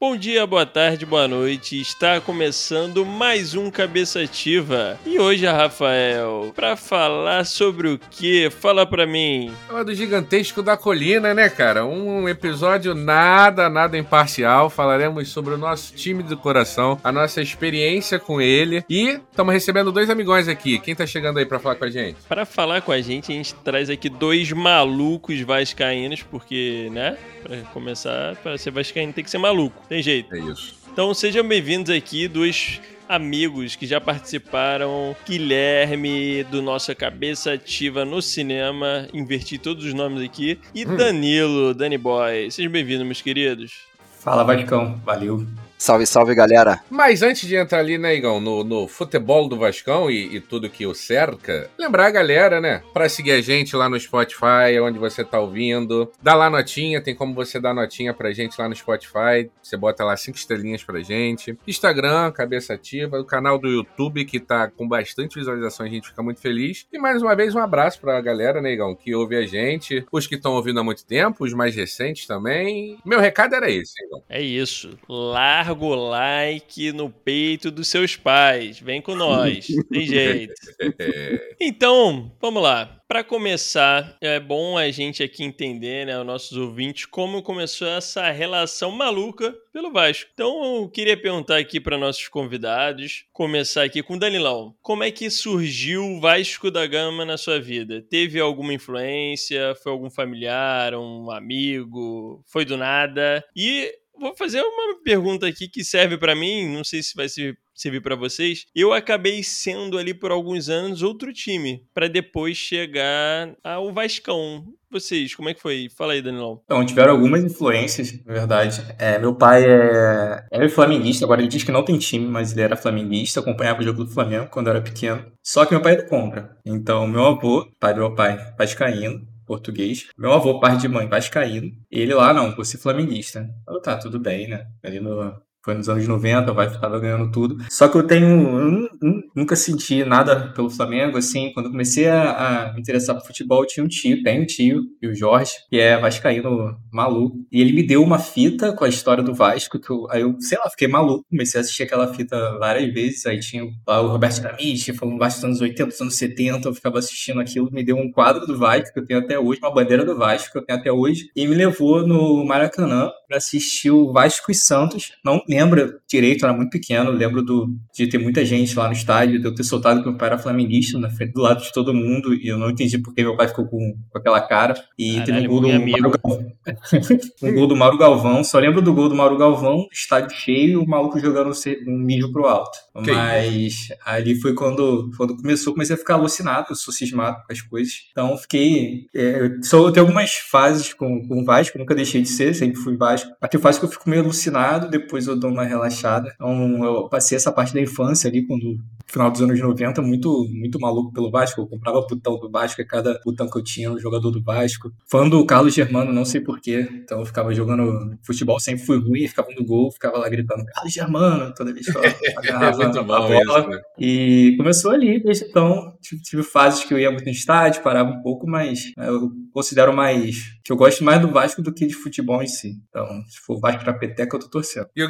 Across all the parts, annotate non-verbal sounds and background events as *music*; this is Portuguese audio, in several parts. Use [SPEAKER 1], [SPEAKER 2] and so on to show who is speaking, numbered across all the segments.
[SPEAKER 1] Bom dia, boa tarde, boa noite. Está começando mais um Cabeça Ativa. E hoje, Rafael, para falar sobre o que? Fala para mim.
[SPEAKER 2] Fala do gigantesco da colina, né, cara? Um episódio nada, nada imparcial. Falaremos sobre o nosso time do coração, a nossa experiência com ele. E estamos recebendo dois amigões aqui. Quem tá chegando aí para falar com a gente?
[SPEAKER 1] Para falar com a gente, a gente traz aqui dois malucos vascaínos, porque, né? Para começar, para ser vascaíno tem que ser maluco. Tem jeito.
[SPEAKER 2] É isso.
[SPEAKER 1] Então sejam bem-vindos aqui, dois amigos que já participaram. Guilherme, do nossa Cabeça Ativa no Cinema. Inverti todos os nomes aqui. E Danilo, Danny Boy. Sejam bem-vindos, meus queridos.
[SPEAKER 3] Fala, Vascão. Valeu.
[SPEAKER 4] Salve, salve, galera.
[SPEAKER 2] Mas antes de entrar ali, né, Igão, no, no futebol do Vascão e, e, tudo que o cerca, lembrar a galera, né, pra seguir a gente lá no Spotify, onde você tá ouvindo. Dá lá notinha, tem como você dar notinha pra gente lá no Spotify. Você bota lá cinco estrelinhas pra gente. Instagram, Cabeça Ativa, o canal do YouTube, que tá com bastante visualização, a gente fica muito feliz. E mais uma vez, um abraço pra galera, né, Igão, que ouve a gente. Os que estão ouvindo há muito tempo, os mais recentes também. Meu recado era esse, Igão.
[SPEAKER 1] É isso. Lá larga o like no peito dos seus pais. Vem com nós. Tem *laughs* jeito. *laughs* Então, vamos lá. Para começar, é bom a gente aqui entender, né, os nossos ouvintes, como começou essa relação maluca pelo Vasco. Então, eu queria perguntar aqui para nossos convidados, começar aqui com o Danilão. Como é que surgiu o Vasco da Gama na sua vida? Teve alguma influência? Foi algum familiar, um amigo? Foi do nada? E vou fazer uma pergunta aqui que serve para mim, não sei se vai servir para vocês. Eu acabei sendo ali por alguns anos outro time, para depois chegar ao Vascão. Vocês, como é que foi? Fala aí, Danilão.
[SPEAKER 3] Então, tiveram algumas influências, na verdade. É, meu pai é, é flamenguista, agora ele diz que não tem time, mas ele era flamenguista, acompanhava o jogo do Flamengo quando era pequeno. Só que meu pai é do contra. Então, meu avô, pai do meu pai, vascaíno, português. Meu avô, pai de mãe, vascaíno. Ele lá, não, você flamenguista. Tá, tudo bem, né? Ali no, foi nos anos 90, o Vasco estava ganhando tudo. Só que eu tenho. Nunca senti nada pelo Flamengo, assim. Quando eu comecei a, a me interessar por futebol, tinha um tio, tem um tio, e o Jorge, que é vascaíno maluco. E ele me deu uma fita com a história do Vasco, que eu, aí eu, sei lá, fiquei maluco. Comecei a assistir aquela fita várias vezes. Aí tinha lá o Roberto Dinamite, falando Vasco dos anos 80, dos anos 70. Eu ficava assistindo aquilo. Me deu um quadro do Vasco, que eu tenho até hoje, uma bandeira do Vasco, que eu tenho até hoje. E me levou no Maracanã para assistir o Vasco e Santos. Não lembro direito, era muito pequeno. Lembro do, de ter muita gente lá no estádio, de eu ter soltado que meu pai era flamenguista na frente do lado de todo mundo. E eu não entendi porque meu pai ficou com, com aquela cara. E
[SPEAKER 1] Caralho,
[SPEAKER 3] teve um gol do. Mauro Galvão. *laughs* um gol do Mauro Galvão. Só lembro do gol do Mauro Galvão, estádio cheio, o maluco jogando um mijo pro alto.
[SPEAKER 2] Que
[SPEAKER 3] Mas ali foi quando, quando começou, comecei a ficar alucinado, eu sou cismado com as coisas. Então fiquei. É, eu só eu tenho algumas fases com, com o Vasco, nunca deixei de ser, sempre fui Vasco. Até fase que eu fico meio alucinado, depois eu dou uma relaxada. Então eu passei essa parte da infância ali, quando no final dos anos 90, muito, muito maluco pelo Vasco. Eu comprava botão do Vasco, e cada botão que eu tinha no jogador do Vasco. Fã do Carlos Germano, não sei porquê. Então eu ficava jogando futebol, sempre fui ruim, ficava no gol, ficava lá gritando Carlos Germano, toda vez que eu *laughs*
[SPEAKER 2] É
[SPEAKER 3] agarrava
[SPEAKER 2] muito
[SPEAKER 3] a bola.
[SPEAKER 2] isso, né?
[SPEAKER 3] E começou ali, desde então. Tive, tive fases que eu ia muito no estádio, parava um pouco, mas é, eu considero mais. que eu gosto mais do Vasco do que de futebol em si. Então, se for Vasco pra peteca, eu tô torcendo.
[SPEAKER 2] E o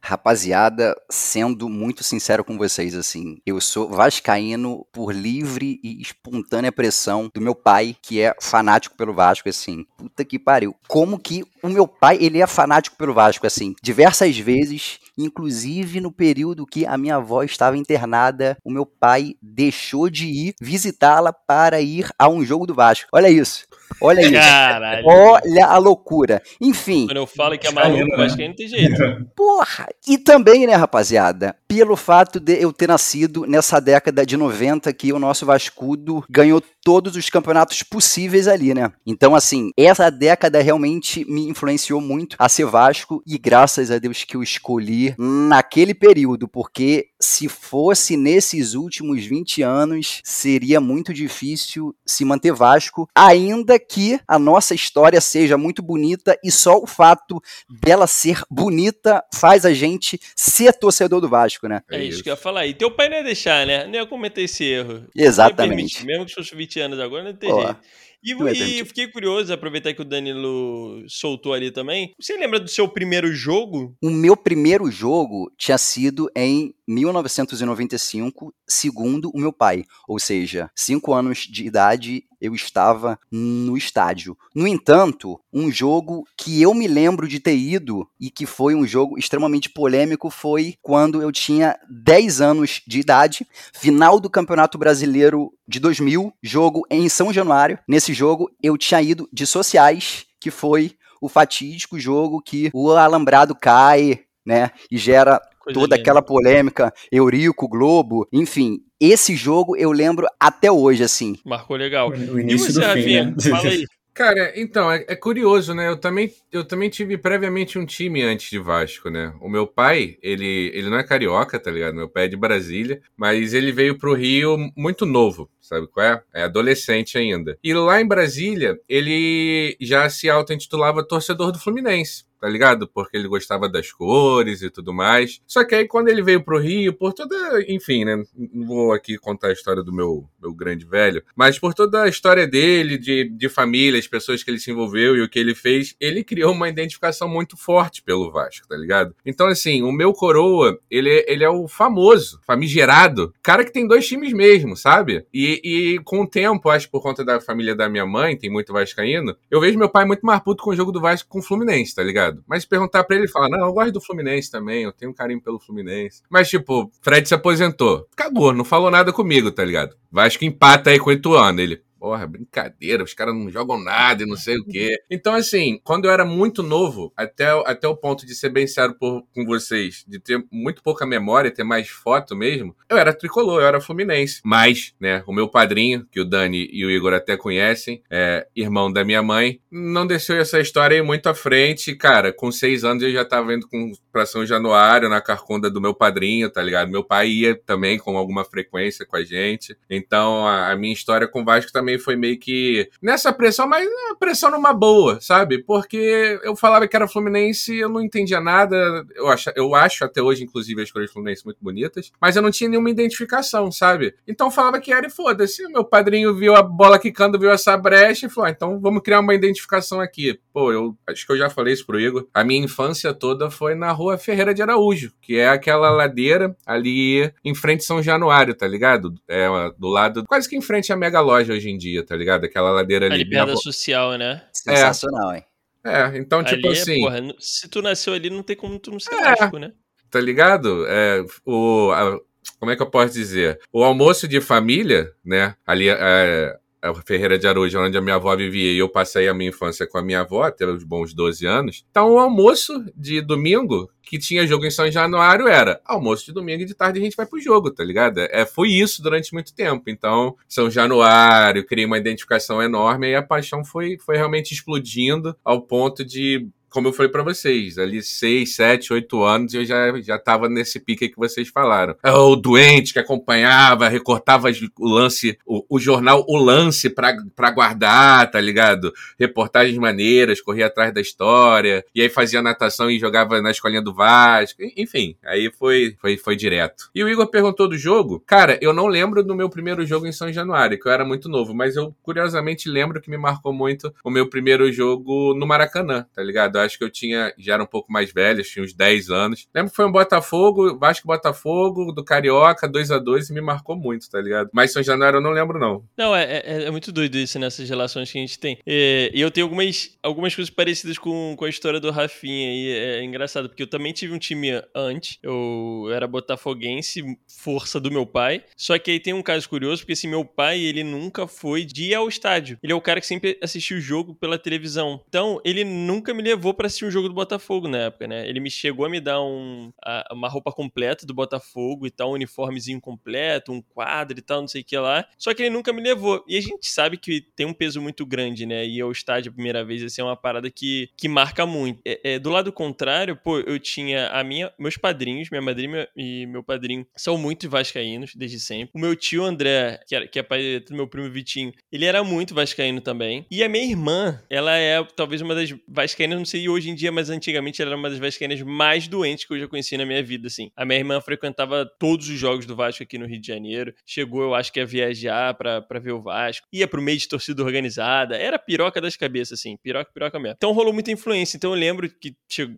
[SPEAKER 4] Rapaziada, sendo muito sincero com vocês, assim, eu sou vascaíno por livre e espontânea pressão do meu pai, que é fanático pelo Vasco, assim. Puta que pariu. Como que o meu pai, ele é fanático pelo Vasco, assim, diversas vezes, inclusive no período que a minha avó estava internada, o meu pai deixou de ir visitá-la para ir a um jogo do Vasco. Olha isso. Olha *laughs* isso.
[SPEAKER 1] Caralho.
[SPEAKER 4] Olha a loucura. Enfim,
[SPEAKER 1] Quando eu falo que é maluco,
[SPEAKER 3] né?
[SPEAKER 1] acho que não tem jeito. *laughs*
[SPEAKER 4] Porra! E também, né, rapaziada, pelo fato de eu ter nascido nessa década de 90 que o nosso Vascudo ganhou todos os campeonatos possíveis ali, né? Então, assim, essa década realmente me influenciou muito a ser Vasco e graças a Deus que eu escolhi naquele período, porque se fosse nesses últimos 20 anos, seria muito difícil se manter Vasco, ainda que a nossa história seja muito bonita e só o fato dela ser bonita faz a gente ser torcedor do Vasco, né?
[SPEAKER 1] É isso que eu ia falar. E teu pai não ia deixar, né? Não ia cometer esse erro. Ia
[SPEAKER 4] Exatamente.
[SPEAKER 1] permitir, Mesmo que fosse 20 anos agora, não
[SPEAKER 4] Ó.
[SPEAKER 1] jeito. E, e fiquei curioso, aproveitar que o Danilo soltou ali também. Você lembra do seu primeiro jogo?
[SPEAKER 4] O meu primeiro jogo tinha sido em 1995, segundo o meu pai. Ou seja, cinco anos de idade eu estava no estádio. No entanto, um jogo que eu me lembro de ter ido e que foi um jogo extremamente polêmico foi quando eu tinha 10 anos de idade, final do Campeonato Brasileiro de 2000, jogo em São Januário. Nesse jogo eu tinha ido de sociais, que foi o fatídico jogo que o alambrado cai, né, e gera Coisa toda linda. aquela polêmica, Eurico, Globo, enfim. Esse jogo eu lembro até hoje, assim.
[SPEAKER 1] Marcou legal.
[SPEAKER 3] O início e você, do fim, né? Fala aí. *laughs*
[SPEAKER 2] Cara, então, é, é, curioso, né? Eu também, eu também tive previamente um time antes de Vasco, né? O meu pai, ele, ele não é carioca, tá ligado? Meu pai é de Brasília, mas ele veio pro Rio muito novo, sabe qual é? É adolescente ainda. E lá em Brasília, ele já se auto-intitulava torcedor do Fluminense tá ligado? Porque ele gostava das cores e tudo mais. Só que aí quando ele veio pro Rio, por toda. Enfim, né? Não vou aqui contar a história do meu, meu grande velho, mas por toda a história dele, de, de família, as pessoas que ele se envolveu e o que ele fez, ele criou uma identificação muito forte pelo Vasco, tá ligado? Então, assim, o meu coroa, ele, ele é o famoso, famigerado, cara que tem dois times mesmo, sabe? E, e com o tempo, acho por conta da família da minha mãe, tem muito vascaíno, eu vejo meu pai muito mais puto com o jogo do Vasco com o Fluminense, tá ligado? Ligado? Mas perguntar para ele, ele fala: Não, eu gosto do Fluminense também, eu tenho um carinho pelo Fluminense. Mas, tipo, Fred se aposentou. Cagou, não falou nada comigo, tá ligado? Vasco empata aí com o Ituano. Ele, porra, brincadeira, os caras não jogam nada e não sei o quê. Então, assim, quando eu era muito novo, até, até o ponto de ser bem sério por, com vocês, de ter muito pouca memória, ter mais foto mesmo, eu era tricolor, eu era fluminense. Mas, né, o meu padrinho, que o Dani e o Igor até conhecem, é irmão da minha mãe, não deixou essa história aí muito à frente. Cara, com seis anos eu já tava indo com, pra São Januário, na carconda do meu padrinho, tá ligado? Meu pai ia também com alguma frequência com a gente. Então, a, a minha história com o Vasco também foi meio que nessa pressão, mas uma pressão numa boa, sabe? Porque eu falava que era Fluminense, eu não entendia nada. Eu acho, eu acho até hoje, inclusive, as cores Fluminense muito bonitas, mas eu não tinha nenhuma identificação, sabe? Então falava que era e foda-se. Meu padrinho viu a bola quicando, viu essa brecha e falou: ah, então vamos criar uma identificação aqui. Pô, eu acho que eu já falei isso pro Igor. A minha infância toda foi na rua Ferreira de Araújo, que é aquela ladeira ali em frente São Januário, tá ligado? É do lado, quase que em frente à mega loja hoje em em dia, tá ligado? Aquela ladeira ali.
[SPEAKER 1] Ali perto social, né?
[SPEAKER 4] Sensacional,
[SPEAKER 2] é. hein? É, então, tipo ali, assim. Porra,
[SPEAKER 1] se tu nasceu ali, não tem como tu não ser é, né?
[SPEAKER 2] Tá ligado? É, o, a, como é que eu posso dizer? O almoço de família, né? Ali, é, a Ferreira de Araújo, onde a minha avó vivia, e eu passei a minha infância com a minha avó, até os bons 12 anos. Então, o almoço de domingo, que tinha jogo em São Januário, era almoço de domingo e de tarde a gente vai pro jogo, tá ligado? É, foi isso durante muito tempo. Então, São Januário, criei uma identificação enorme e a paixão foi, foi realmente explodindo ao ponto de como eu falei para vocês, ali 6, 7, 8 anos eu já, já tava nesse pique que vocês falaram. É o doente que acompanhava, recortava o lance, o, o jornal O Lance para guardar, tá ligado? Reportagens maneiras, corria atrás da história, e aí fazia natação e jogava na escolinha do Vasco, enfim, aí foi, foi, foi direto. E o Igor perguntou do jogo, cara, eu não lembro do meu primeiro jogo em São Januário, que eu era muito novo, mas eu curiosamente lembro que me marcou muito o meu primeiro jogo no Maracanã, tá ligado? Acho que eu tinha, já era um pouco mais velho, tinha uns 10 anos. Lembro que foi um Botafogo, Vasco Botafogo, do Carioca, 2 a 2 e me marcou muito, tá ligado? Mas São Januário eu não lembro, não.
[SPEAKER 1] Não, é, é, é muito doido isso nessas relações que a gente tem. E, e eu tenho algumas, algumas coisas parecidas com, com a história do Rafinha, e é engraçado, porque eu também tive um time antes, eu era botafoguense, força do meu pai, só que aí tem um caso curioso, porque esse meu pai, ele nunca foi de ir ao estádio. Ele é o cara que sempre assistiu o jogo pela televisão. Então, ele nunca me levou para assistir um jogo do Botafogo na época, né? Ele me chegou a me dar um, a, uma roupa completa do Botafogo e tal, um uniformezinho completo, um quadro e tal, não sei o que lá. Só que ele nunca me levou. E a gente sabe que tem um peso muito grande, né? E ao estádio a primeira vez, assim, é uma parada que, que marca muito. É, é, do lado contrário, pô, eu tinha a minha, meus padrinhos, minha madrinha e meu padrinho são muito vascaínos desde sempre. O meu tio André, que, era, que é pai do meu primo Vitinho, ele era muito vascaíno também. E a minha irmã, ela é talvez uma das vascaínas, não sei e hoje em dia, mas antigamente ela era uma das vascaínas mais doentes que eu já conheci na minha vida, assim. A minha irmã frequentava todos os jogos do Vasco aqui no Rio de Janeiro. Chegou, eu acho que a viajar pra, pra ver o Vasco. Ia pro meio de torcida organizada. Era piroca das cabeças, assim. Piroca, piroca mesmo. Então rolou muita influência. Então eu lembro que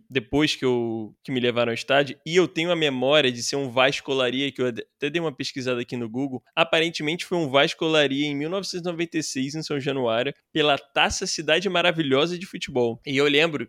[SPEAKER 1] depois que, eu, que me levaram ao estádio, e eu tenho a memória de ser um Vascolaria, que eu até dei uma pesquisada aqui no Google. Aparentemente foi um Vascolaria em 1996, em São Januário, pela Taça Cidade Maravilhosa de Futebol. E eu lembro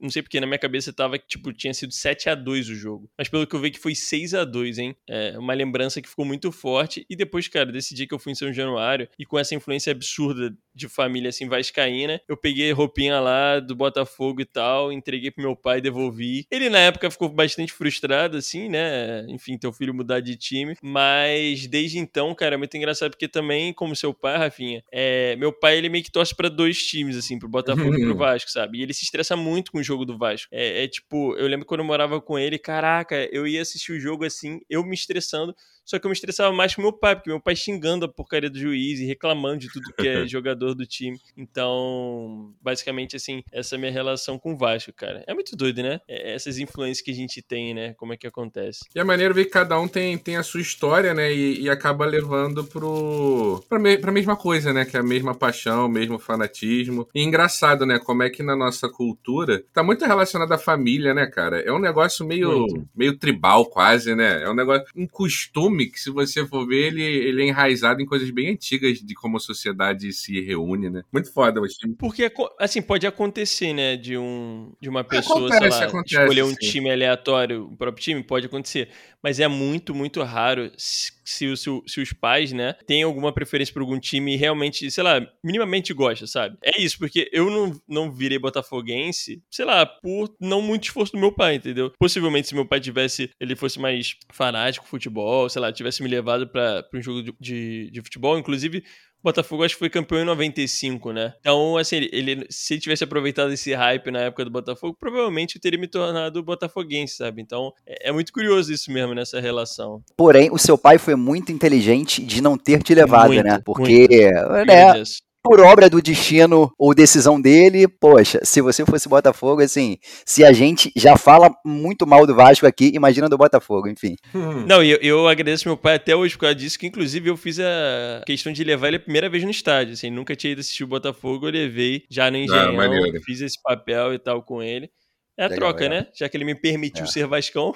[SPEAKER 1] não sei porque na minha cabeça tava que, tipo, tinha sido 7 a 2 o jogo. Mas pelo que eu vi que foi 6 a 2 hein? É uma lembrança que ficou muito forte. E depois, cara, desse dia que eu fui em São Januário e com essa influência absurda de família, assim, vascaína, eu peguei roupinha lá do Botafogo e tal, entreguei pro meu pai, devolvi. Ele, na época, ficou bastante frustrado, assim, né? Enfim, teu filho mudar de time. Mas desde então, cara, é muito engraçado porque também, como seu pai, Rafinha, é... meu pai, ele meio que torce pra dois times, assim, pro Botafogo e pro *laughs* Vasco, sabe? E ele se estressa muito com o jogo do Vasco. É, é, tipo, eu lembro quando eu morava com ele, caraca, eu ia assistir o jogo assim, eu me estressando, só que eu me estressava mais com meu pai, porque meu pai xingando a porcaria do juiz e reclamando de tudo que é *laughs* jogador do time. Então, basicamente, assim, essa é a minha relação com o Vasco, cara. É muito doido, né? É essas influências que a gente tem, né? Como é que acontece.
[SPEAKER 2] E é maneiro ver que cada um tem, tem a sua história, né? E, e acaba levando pro. Pra, me, pra mesma coisa, né? Que é a mesma paixão, o mesmo fanatismo. E engraçado, né? Como é que na nossa cultura tá muito relacionado à família, né, cara? É um negócio meio, meio tribal, quase, né? É um negócio. Um costume filme que, se você for ver, ele, ele é enraizado em coisas bem antigas de como a sociedade se reúne, né? Muito foda o filme.
[SPEAKER 1] Porque, assim, pode acontecer, né? De, um, de uma pessoa, acontece, lá, acontece, escolher um sim. time aleatório, o próprio time, pode acontecer. Mas é muito, muito raro se, se, se os pais, né, têm alguma preferência por algum time e realmente, sei lá, minimamente gosta, sabe? É isso, porque eu não, não virei botafoguense, sei lá, por não muito esforço do meu pai, entendeu? Possivelmente, se meu pai tivesse, ele fosse mais fanático futebol, sei lá, tivesse me levado para um jogo de, de, de futebol. Inclusive, Botafogo acho que foi campeão em 95, né? Então, assim, ele, se ele tivesse aproveitado esse hype na época do Botafogo, provavelmente eu teria me tornado botafoguense, sabe? Então, é, é, muito curioso isso mesmo nessa relação.
[SPEAKER 4] Porém, o seu pai foi muito inteligente de não ter te levado, muito, né? Porque, muito. né? Por obra do destino ou decisão dele, poxa, se você fosse Botafogo, assim, se a gente já fala muito mal do Vasco aqui, imagina do Botafogo, enfim.
[SPEAKER 1] Hum. Não, e eu, eu agradeço meu pai até hoje por causa disso, que inclusive eu fiz a questão de levar ele a primeira vez no estádio, assim, nunca tinha ido assistir o Botafogo, eu levei já no ah, Engenhão, ah, fiz esse papel e tal com ele. É a legal, troca, legal. né? Já que ele me permitiu é. ser Vascão.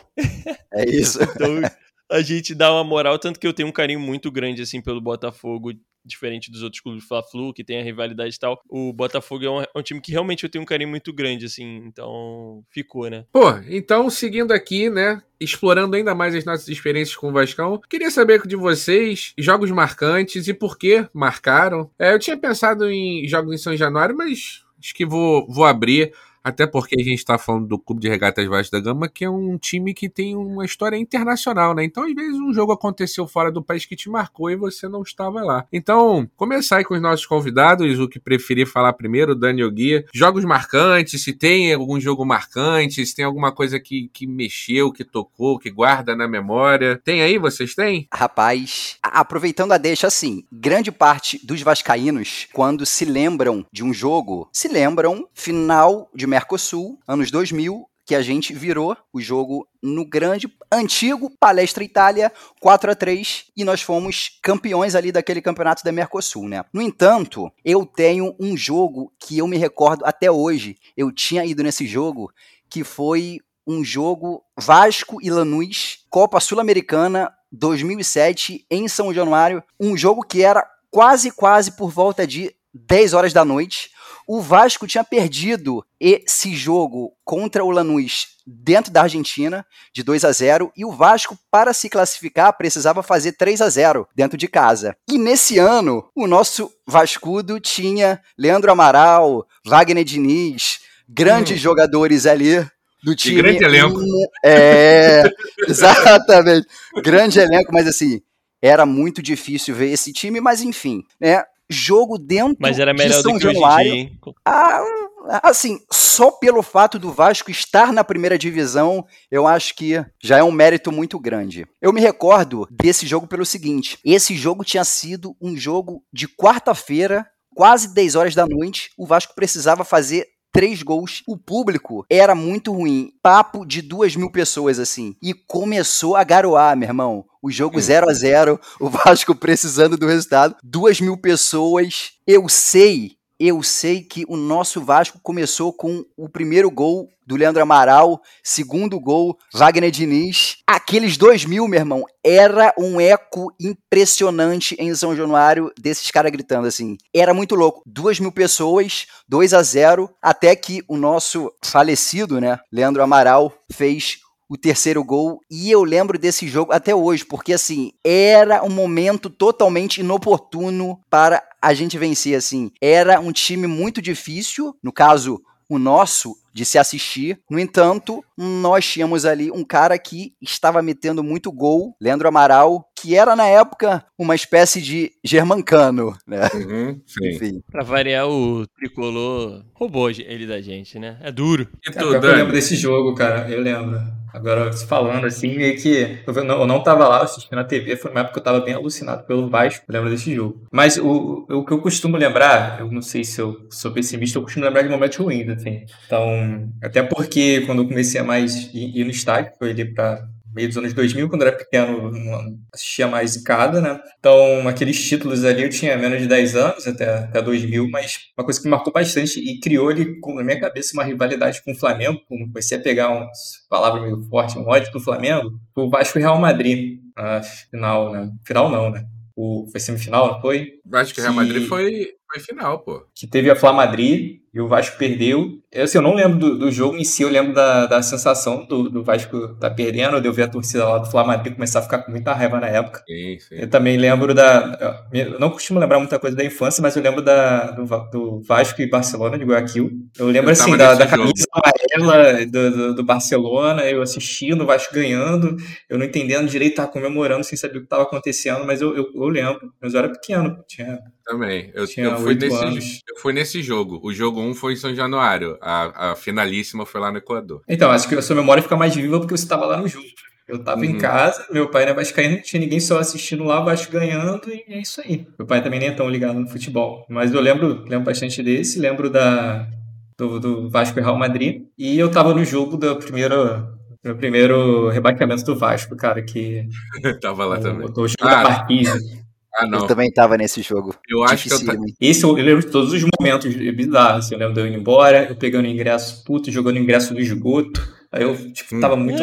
[SPEAKER 4] É isso. *laughs*
[SPEAKER 1] então a gente dá uma moral, tanto que eu tenho um carinho muito grande, assim, pelo Botafogo diferente dos outros clubes Fla-Flu, que tem a rivalidade e tal, o Botafogo é um, é um, time que realmente eu tenho um carinho muito grande, assim, então ficou, né?
[SPEAKER 2] Pô, então seguindo aqui, né, explorando ainda mais as nossas experiências com o Vascão, queria saber de vocês jogos marcantes e por que marcaram. É, eu tinha pensado em jogos em São Januário, mas acho que vou, vou abrir até porque a gente está falando do Clube de Regatas Vasco da Gama, que é um time que tem uma história internacional, né? Então, às vezes, um jogo aconteceu fora do país que te marcou e você não estava lá. Então, começar aí com os nossos convidados, o que preferir falar primeiro, Daniel Guia. Jogos marcantes, se tem algum jogo marcante, se tem alguma coisa que, que mexeu, que tocou, que guarda na memória. Tem aí, vocês têm?
[SPEAKER 4] Rapaz, aproveitando a deixa, assim, grande parte dos vascaínos, quando se lembram de um jogo, se lembram final de Mercosul, anos 2000, que a gente virou o jogo no grande, antigo Palestra Itália 4 a 3 e nós fomos campeões ali daquele campeonato da Mercosul, né? No entanto, eu tenho um jogo que eu me recordo até hoje. Eu tinha ido nesse jogo que foi um jogo Vasco e Lanús, Copa Sul-Americana 2007 em São Januário, um jogo que era quase quase por volta de 10 horas da noite. O Vasco tinha perdido esse jogo contra o Lanús dentro da Argentina, de 2 a 0, e o Vasco, para se classificar, precisava fazer 3 a 0 dentro de casa. E nesse ano, o nosso Vascudo tinha Leandro Amaral, Wagner Diniz, grandes hum. jogadores ali do time. E
[SPEAKER 2] grande elenco.
[SPEAKER 4] É, *laughs* exatamente. grande elenco, mas assim, era muito difícil ver esse time, mas enfim, né? Jogo dentro
[SPEAKER 1] Mas era melhor de São do que Januário. Hoje em dia,
[SPEAKER 4] ah, assim, só pelo fato do Vasco estar na primeira divisão, eu acho que já é um mérito muito grande. Eu me recordo desse jogo pelo seguinte: esse jogo tinha sido um jogo de quarta-feira, quase 10 horas da noite. O Vasco precisava fazer três gols. O público era muito ruim. Papo de duas mil pessoas, assim. E começou a garoar, meu irmão. O jogo 0 a 0 o Vasco precisando do resultado. Duas mil pessoas. Eu sei eu sei que o nosso Vasco começou com o primeiro gol do Leandro Amaral, segundo gol, Wagner Diniz. Aqueles dois mil, meu irmão, era um eco impressionante em São Januário desses caras gritando assim. Era muito louco. Duas mil pessoas, 2 a 0 até que o nosso falecido, né, Leandro Amaral, fez o terceiro gol. E eu lembro desse jogo até hoje, porque assim, era um momento totalmente inoportuno para a gente vencer. Assim, era um time muito difícil, no caso, o nosso de se assistir. No entanto, nós tínhamos ali um cara que estava metendo muito gol, Leandro Amaral, que era na época uma espécie de germancano, né?
[SPEAKER 1] Uhum, Enfim. Pra variar, o tricolor roubou ele da gente, né? É duro.
[SPEAKER 3] É, eu lembro desse jogo, cara, eu lembro. Agora, falando assim, meio que. Eu não, eu não tava lá assistindo na TV, foi uma época que eu tava bem alucinado pelo Vasco, lembro desse jogo. Mas o, o que eu costumo lembrar, eu não sei se eu sou pessimista, eu costumo lembrar de momentos ruins, assim. Então, até porque quando eu comecei a mais ir, ir no estádio, foi ali pra meio dos anos 2000, quando eu era pequeno, assistia mais em cada, né? Então, aqueles títulos ali eu tinha menos de 10 anos, até, até 2000, mas uma coisa que me marcou bastante e criou ali na minha cabeça uma rivalidade com o Flamengo, comecei a pegar uma palavra meio forte, um ódio do Flamengo, o Vasco e Real Madrid, na final, né? Final não, né? O, foi semifinal, não foi?
[SPEAKER 2] Vasco e Real Madrid foi, foi final, pô.
[SPEAKER 3] Que teve a Flá Madrid e o Vasco perdeu. Eu, assim, eu não lembro do, do, jogo em si, eu lembro da, da sensação do, do Vasco tá perdendo, de eu ver a torcida lá do Madrid começar a ficar com muita raiva na época. Sim, sim. Eu também lembro da. Eu não costumo lembrar muita coisa da infância, mas eu lembro da, do, do Vasco e Barcelona de Guayaquil. Eu lembro, eu assim, da, da camisa amarela do, do, Barcelona, eu assistindo, o Vasco ganhando, eu não entendendo direito, tava comemorando sem saber o que estava acontecendo, mas eu, eu, eu lembro. Mas eu era pequeno, tinha
[SPEAKER 2] também. Eu, eu, fui nesse, eu fui nesse jogo. O jogo 1 foi em São Januário. A, a finalíssima foi lá no Equador.
[SPEAKER 3] Então, acho que a sua memória fica mais viva porque você estava lá no jogo. Eu estava uhum. em casa, meu pai era vascaíno, não tinha ninguém só assistindo lá, Vasco ganhando, e é isso aí. Meu pai também nem é tão ligado no futebol. Mas eu lembro, lembro bastante desse, lembro da, do, do Vasco e Real Madrid. E eu estava no jogo do primeiro, no primeiro rebaixamento do Vasco, cara, que... *laughs*
[SPEAKER 2] tava lá
[SPEAKER 3] o,
[SPEAKER 2] também.
[SPEAKER 3] O jogo ah, da Marquise.
[SPEAKER 4] Ah, não. Eu também tava nesse jogo.
[SPEAKER 2] Eu acho que eu
[SPEAKER 3] Esse eu lembro de todos os momentos bizarros. Assim, eu lembro de eu indo embora, eu pegando ingresso, puto, jogando ingresso no esgoto. Aí eu, tipo, hum. tava muito.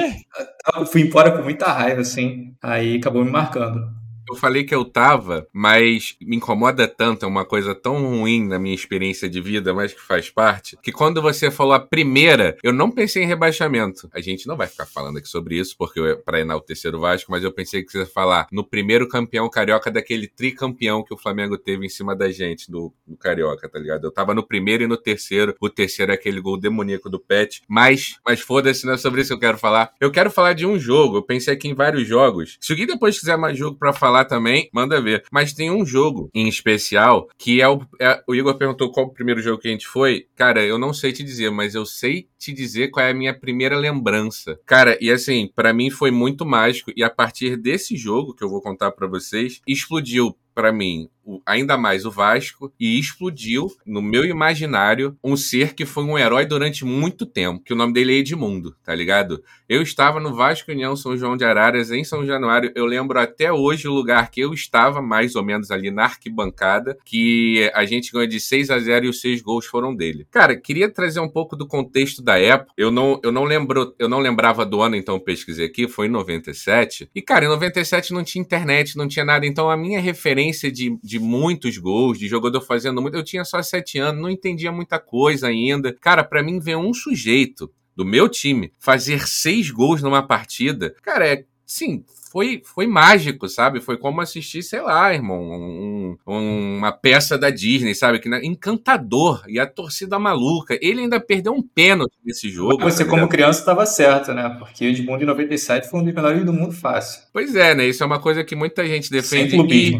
[SPEAKER 3] Eu fui embora com muita raiva, assim. Aí acabou me marcando.
[SPEAKER 2] Eu falei que eu tava, mas me incomoda tanto, é uma coisa tão ruim na minha experiência de vida, mas que faz parte, que quando você falou a primeira, eu não pensei em rebaixamento. A gente não vai ficar falando aqui sobre isso, porque para enaltecer o Vasco, mas eu pensei que você ia falar no primeiro campeão carioca daquele tricampeão que o Flamengo teve em cima da gente, do, do Carioca, tá ligado? Eu tava no primeiro e no terceiro, o terceiro é aquele gol demoníaco do Pet, mas, mas foda-se, não é sobre isso que eu quero falar. Eu quero falar de um jogo, eu pensei aqui em vários jogos. Se alguém depois quiser mais jogo para falar, também, manda ver. Mas tem um jogo em especial que é o. É, o Igor perguntou qual o primeiro jogo que a gente foi. Cara, eu não sei te dizer, mas eu sei te dizer qual é a minha primeira lembrança. Cara, e assim, para mim foi muito mágico. E a partir desse jogo que eu vou contar para vocês, explodiu para mim ainda mais o Vasco e explodiu no meu imaginário um ser que foi um herói durante muito tempo, que o nome dele é Edmundo, tá ligado? Eu estava no Vasco União São João de Araras em São Januário, eu lembro até hoje o lugar que eu estava, mais ou menos ali na arquibancada, que a gente ganhou de 6 a 0 e os seis gols foram dele. Cara, queria trazer um pouco do contexto da época. Eu não eu não lembro, eu não lembrava do ano, então pesquisei aqui, foi em 97. E cara, em 97 não tinha internet, não tinha nada, então a minha referência de de muitos gols, de jogador fazendo muito. Eu tinha só sete anos, não entendia muita coisa ainda. Cara, para mim ver um sujeito do meu time fazer seis gols numa partida, cara, é sim, foi, foi mágico, sabe? Foi como assistir, sei lá, irmão, um, um, uma peça da Disney, sabe? Que encantador. E a torcida maluca. Ele ainda perdeu um pênalti nesse jogo.
[SPEAKER 3] Você, tá como criança, estava certo, né? Porque o Edmundo em 97 foi um dos melhores do mundo fácil.
[SPEAKER 2] Pois é, né? Isso é uma coisa que muita gente defende. E,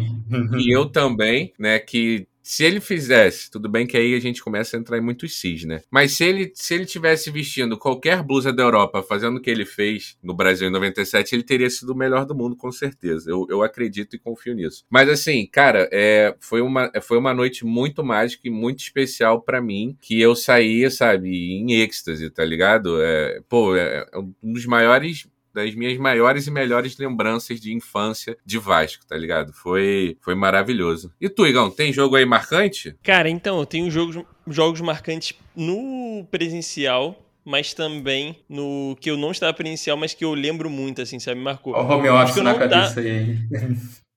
[SPEAKER 2] e eu também, né? Que se ele fizesse, tudo bem que aí a gente começa a entrar em muitos cis, né? Mas se ele, se ele tivesse vestindo qualquer blusa da Europa, fazendo o que ele fez no Brasil em 97, ele teria sido o melhor do mundo, com certeza. Eu, eu acredito e confio nisso. Mas assim, cara, é, foi, uma, foi uma noite muito mágica e muito especial para mim, que eu saía, sabe, em êxtase, tá ligado? É, pô, é, é um dos maiores das minhas maiores e melhores lembranças de infância de Vasco, tá ligado? Foi, foi maravilhoso. E tu, Igão, tem jogo aí marcante?
[SPEAKER 1] Cara, então, eu tenho jogos, jogos marcantes no presencial, mas também no que eu não estava presencial, mas que eu lembro muito, assim, sabe? Me marcou.
[SPEAKER 3] O home office na cabeça tá... aí.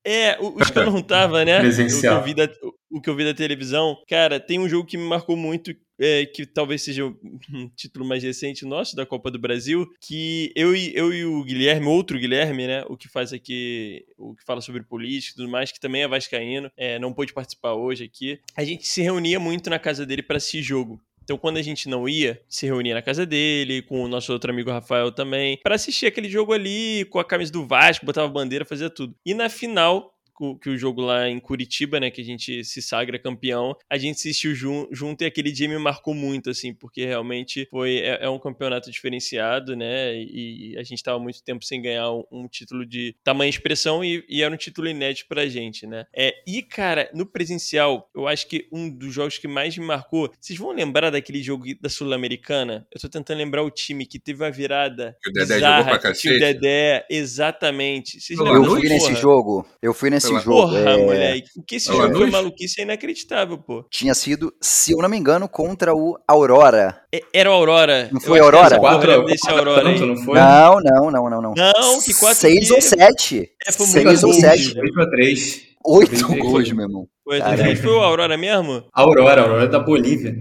[SPEAKER 1] É, os que eu não tava, né? Presencial. O que, eu vi da, o que eu vi da televisão. Cara, tem um jogo que me marcou muito, é, que talvez seja *laughs* um título mais recente nosso, da Copa do Brasil, que eu e, eu e o Guilherme, outro Guilherme, né? O que faz aqui, o que fala sobre política e tudo mais, que também é vascaíno, é, não pôde participar hoje aqui. A gente se reunia muito na casa dele para assistir jogo. Então, quando a gente não ia, se reunia na casa dele, com o nosso outro amigo Rafael também, para assistir aquele jogo ali, com a camisa do Vasco, botava bandeira, fazia tudo. E na final, que o jogo lá em Curitiba, né, que a gente se sagra campeão, a gente assistiu jun junto e aquele dia me marcou muito, assim, porque realmente foi é, é um campeonato diferenciado, né, e a gente estava muito tempo sem ganhar um, um título de tamanha expressão e, e, era um título inédito pra gente, né. É, e, cara, no presencial, eu acho que um dos jogos que mais me marcou, vocês vão lembrar daquele jogo da Sul-Americana? Eu tô tentando lembrar o time que teve uma virada
[SPEAKER 2] que o Dedé bizarra, jogou pra cacete.
[SPEAKER 1] o Dedé, exatamente.
[SPEAKER 4] Vocês eu fui nesse jogo, eu fui nesse esse jogo.
[SPEAKER 1] Porra, é... moleque. O que esse Pela jogo foi maluquice é inacreditável, pô.
[SPEAKER 4] Tinha sido, se eu não me engano, contra o Aurora.
[SPEAKER 1] É, era o Aurora.
[SPEAKER 4] Não foi Aurora?
[SPEAKER 3] Quatro, desse Aurora
[SPEAKER 4] tanto, não foi? Não, não, não, não, não.
[SPEAKER 1] Não, que quatro
[SPEAKER 4] Seis ou sete.
[SPEAKER 1] É, foi
[SPEAKER 4] Seis ou sete.
[SPEAKER 3] Oito a três.
[SPEAKER 4] Oito gols, meu irmão.
[SPEAKER 1] Foi, foi o Aurora mesmo?
[SPEAKER 3] Aurora, Aurora da Bolívia.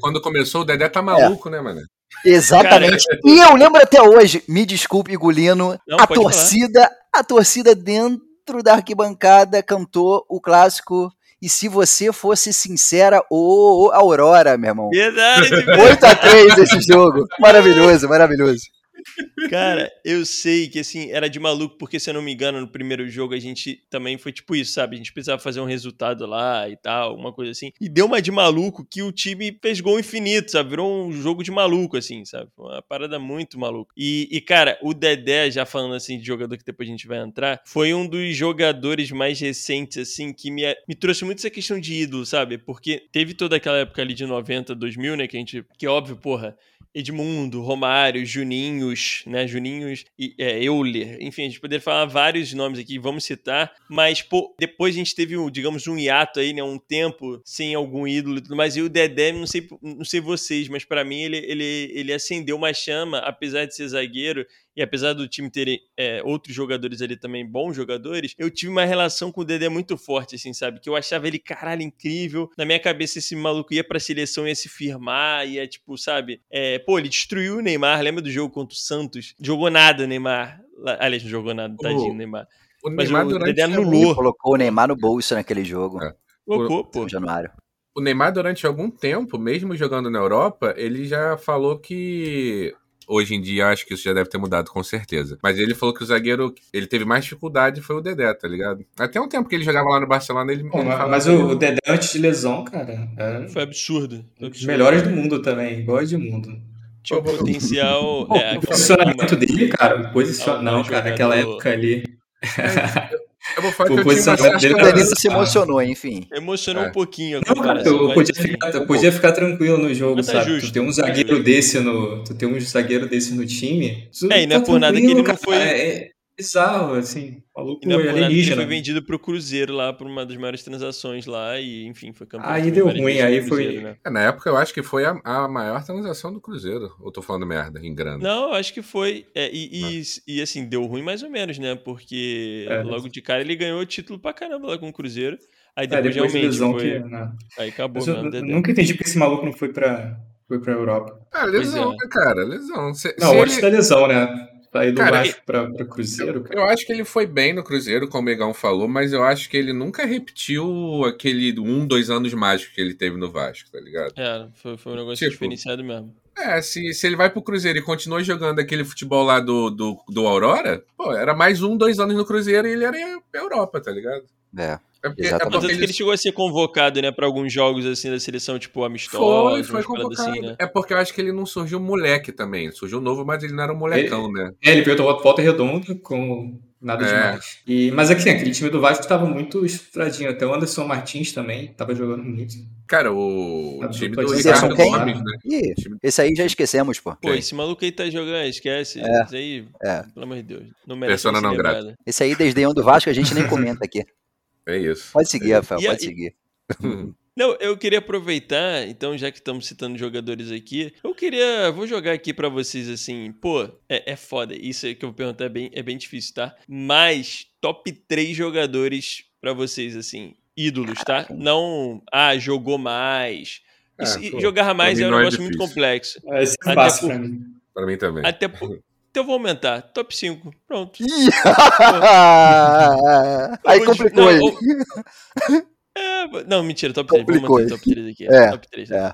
[SPEAKER 2] Quando começou, o Dedé tá maluco, é. né, mano?
[SPEAKER 4] Exatamente. Cara, e eu lembro até hoje, me desculpe, Gulino, não, a torcida, falar. a torcida dentro dentro da arquibancada cantou o clássico e se você fosse sincera, ô, Aurora, meu irmão.
[SPEAKER 1] Verdade.
[SPEAKER 4] 8x3 esse jogo. Maravilhoso, maravilhoso.
[SPEAKER 1] Cara, eu sei que assim, era de maluco, porque se eu não me engano, no primeiro jogo a gente também foi tipo isso, sabe? A gente precisava fazer um resultado lá e tal, uma coisa assim. E deu uma de maluco que o time fez gol infinito, sabe? Virou um jogo de maluco, assim, sabe? Uma parada muito maluca. E, e, cara, o Dedé, já falando assim de jogador que depois a gente vai entrar, foi um dos jogadores mais recentes, assim, que me, me trouxe muito essa questão de ídolo, sabe? Porque teve toda aquela época ali de 90, 2000, né? Que a gente. Que óbvio, porra Edmundo, Romário, Juninhos, né? Juninhos e é, Euler. Enfim, a gente poderia falar vários nomes aqui, vamos citar. Mas, pô, depois a gente teve, digamos, um hiato aí, né? Um tempo sem algum ídolo e tudo mais. E o Dedé, não sei, não sei vocês, mas para mim ele, ele, ele acendeu uma chama, apesar de ser zagueiro e apesar do time ter é, outros jogadores ali também, bons jogadores, eu tive uma relação com o Dedé muito forte, assim, sabe? Que eu achava ele, caralho, incrível. Na minha cabeça, esse maluco ia pra seleção, ia se firmar, ia, tipo, sabe? É, pô, ele destruiu o Neymar. Lembra do jogo contra o Santos? Jogou nada, Neymar. Aliás, não jogou nada, tadinho, Neymar.
[SPEAKER 4] O Mas Neymar o Dedé anulou. Colocou o Neymar no bolso naquele jogo. É.
[SPEAKER 1] Colocou, pô.
[SPEAKER 4] Januário
[SPEAKER 2] o Neymar, durante algum tempo, mesmo jogando na Europa, ele já falou que Hoje em dia, acho que isso já deve ter mudado, com certeza. Mas ele falou que o zagueiro, ele teve mais dificuldade foi o Dedé, tá ligado? Até um tempo que ele jogava lá no Barcelona, ele.
[SPEAKER 3] Pô, ele mas, mas o, o, Dedé antes de lesão, cara.
[SPEAKER 1] É... Foi absurdo.
[SPEAKER 3] Foi absurdo. Melhores do mundo também, igual de mundo.
[SPEAKER 1] Tinha o potencial.
[SPEAKER 3] Pô, é, o posicionamento dele, cara, o posicionamento. Não, cara, naquela época ali.
[SPEAKER 2] Eu vou falar que eu tinha uma
[SPEAKER 4] dele, o Danilo se emocionou, enfim.
[SPEAKER 1] Emocionou
[SPEAKER 2] é.
[SPEAKER 1] um pouquinho.
[SPEAKER 3] Não, cara, eu podia ficar, eu podia ficar tranquilo no jogo, tá sabe? Justo. Tu tem um zagueiro desse no, tu tem um zagueiro desse no time.
[SPEAKER 1] É, e não é tá por nada que ele não foi.
[SPEAKER 3] É, bizarro, assim, maluco
[SPEAKER 1] e alienígena. Ele foi vendido pro Cruzeiro lá, por uma das maiores transações lá, e enfim, foi campeão.
[SPEAKER 3] Aí deu ruim, aí foi...
[SPEAKER 2] Né? É, na época eu acho que foi a, a, maior transação do Cruzeiro, ou tô falando merda, em grana?
[SPEAKER 1] Não, acho que foi, é, e, e, e, assim, deu ruim mais ou menos, né, porque é. logo de cara ele ganhou título pra caramba lá com o Cruzeiro, aí depois, é, depois realmente de foi... Que, né? Aí acabou,
[SPEAKER 3] eu, eu nunca entendi porque esse maluco não foi pra, foi pra Europa.
[SPEAKER 2] Ah, lesão, é. né, cara, lesão.
[SPEAKER 3] Se, não, se antes ele... da lesão, né? Sair do cara, Vasco pra, pra Cruzeiro,
[SPEAKER 2] cara. Eu acho que ele foi bem no Cruzeiro, como o Megão falou, mas eu acho que ele nunca repetiu aquele um, dois anos mágicos que ele teve no Vasco, tá ligado?
[SPEAKER 1] É, foi, foi um negócio tipo, diferenciado mesmo.
[SPEAKER 2] É, se, se ele vai pro Cruzeiro e continua jogando aquele futebol lá do, do, do Aurora, pô, era mais um, dois anos no Cruzeiro e ele era pra Europa, tá ligado?
[SPEAKER 4] É.
[SPEAKER 2] É porque, é porque ele
[SPEAKER 1] ele chegou a ser convocado, né, pra alguns jogos assim da seleção, tipo amistosos,
[SPEAKER 2] foi, foi
[SPEAKER 1] paradas
[SPEAKER 2] convocado.
[SPEAKER 1] assim, né?
[SPEAKER 2] É porque eu acho que ele não surgiu moleque também. Ele surgiu novo, mas ele não era um molecão, né?
[SPEAKER 3] É, ele pegou volta, volta redonda com nada
[SPEAKER 2] É.
[SPEAKER 3] demais. E, mas aqui, aquele time do Vasco tava muito estruturadinho. Até o Anderson Martins também tava jogando muito.
[SPEAKER 2] Cara, o
[SPEAKER 3] Ah,
[SPEAKER 2] time
[SPEAKER 3] pode
[SPEAKER 2] do. Ricardo? Gomes, né?
[SPEAKER 4] Ih,
[SPEAKER 2] O time-
[SPEAKER 4] esse aí já esquecemos, pô.
[SPEAKER 1] Pô, esse maluco aí tá jogando, esquece.
[SPEAKER 4] É,
[SPEAKER 1] Isso aí,
[SPEAKER 4] é.
[SPEAKER 1] pelo amor de Deus. Não merece
[SPEAKER 2] Persona não grata.
[SPEAKER 4] Esse aí, desdenhão do Vasco, a gente nem comenta aqui. *laughs*
[SPEAKER 2] É isso.
[SPEAKER 4] Pode seguir, Rafael,
[SPEAKER 1] E a-
[SPEAKER 4] pode seguir. *laughs*
[SPEAKER 1] Não, eu queria aproveitar, então, já que estamos citando jogadores aqui, eu queria. Vou jogar aqui pra vocês assim, pô, é, é foda. Isso aí que eu vou perguntar é bem, é bem difícil, tá? Mas top 3 jogadores pra vocês, assim, ídolos, tá? Não, ah, jogou mais.
[SPEAKER 2] Ah,
[SPEAKER 1] Isso-
[SPEAKER 2] pô,
[SPEAKER 1] jogar mais é um
[SPEAKER 2] não é
[SPEAKER 1] negócio muito complexo.
[SPEAKER 3] É
[SPEAKER 1] Até
[SPEAKER 3] fácil
[SPEAKER 1] por-
[SPEAKER 3] pra mim.
[SPEAKER 2] Pra mim também.
[SPEAKER 1] Até por... Então eu vou aumentar. Top 5. Pronto.
[SPEAKER 4] Aí
[SPEAKER 1] vou-
[SPEAKER 4] complicou
[SPEAKER 1] não,
[SPEAKER 4] ele.
[SPEAKER 1] eu- *laughs* É, não, mentira, top 3. Vamos
[SPEAKER 4] Complicou
[SPEAKER 1] manter top 3 aqui.
[SPEAKER 4] É,
[SPEAKER 1] top 3.
[SPEAKER 4] é,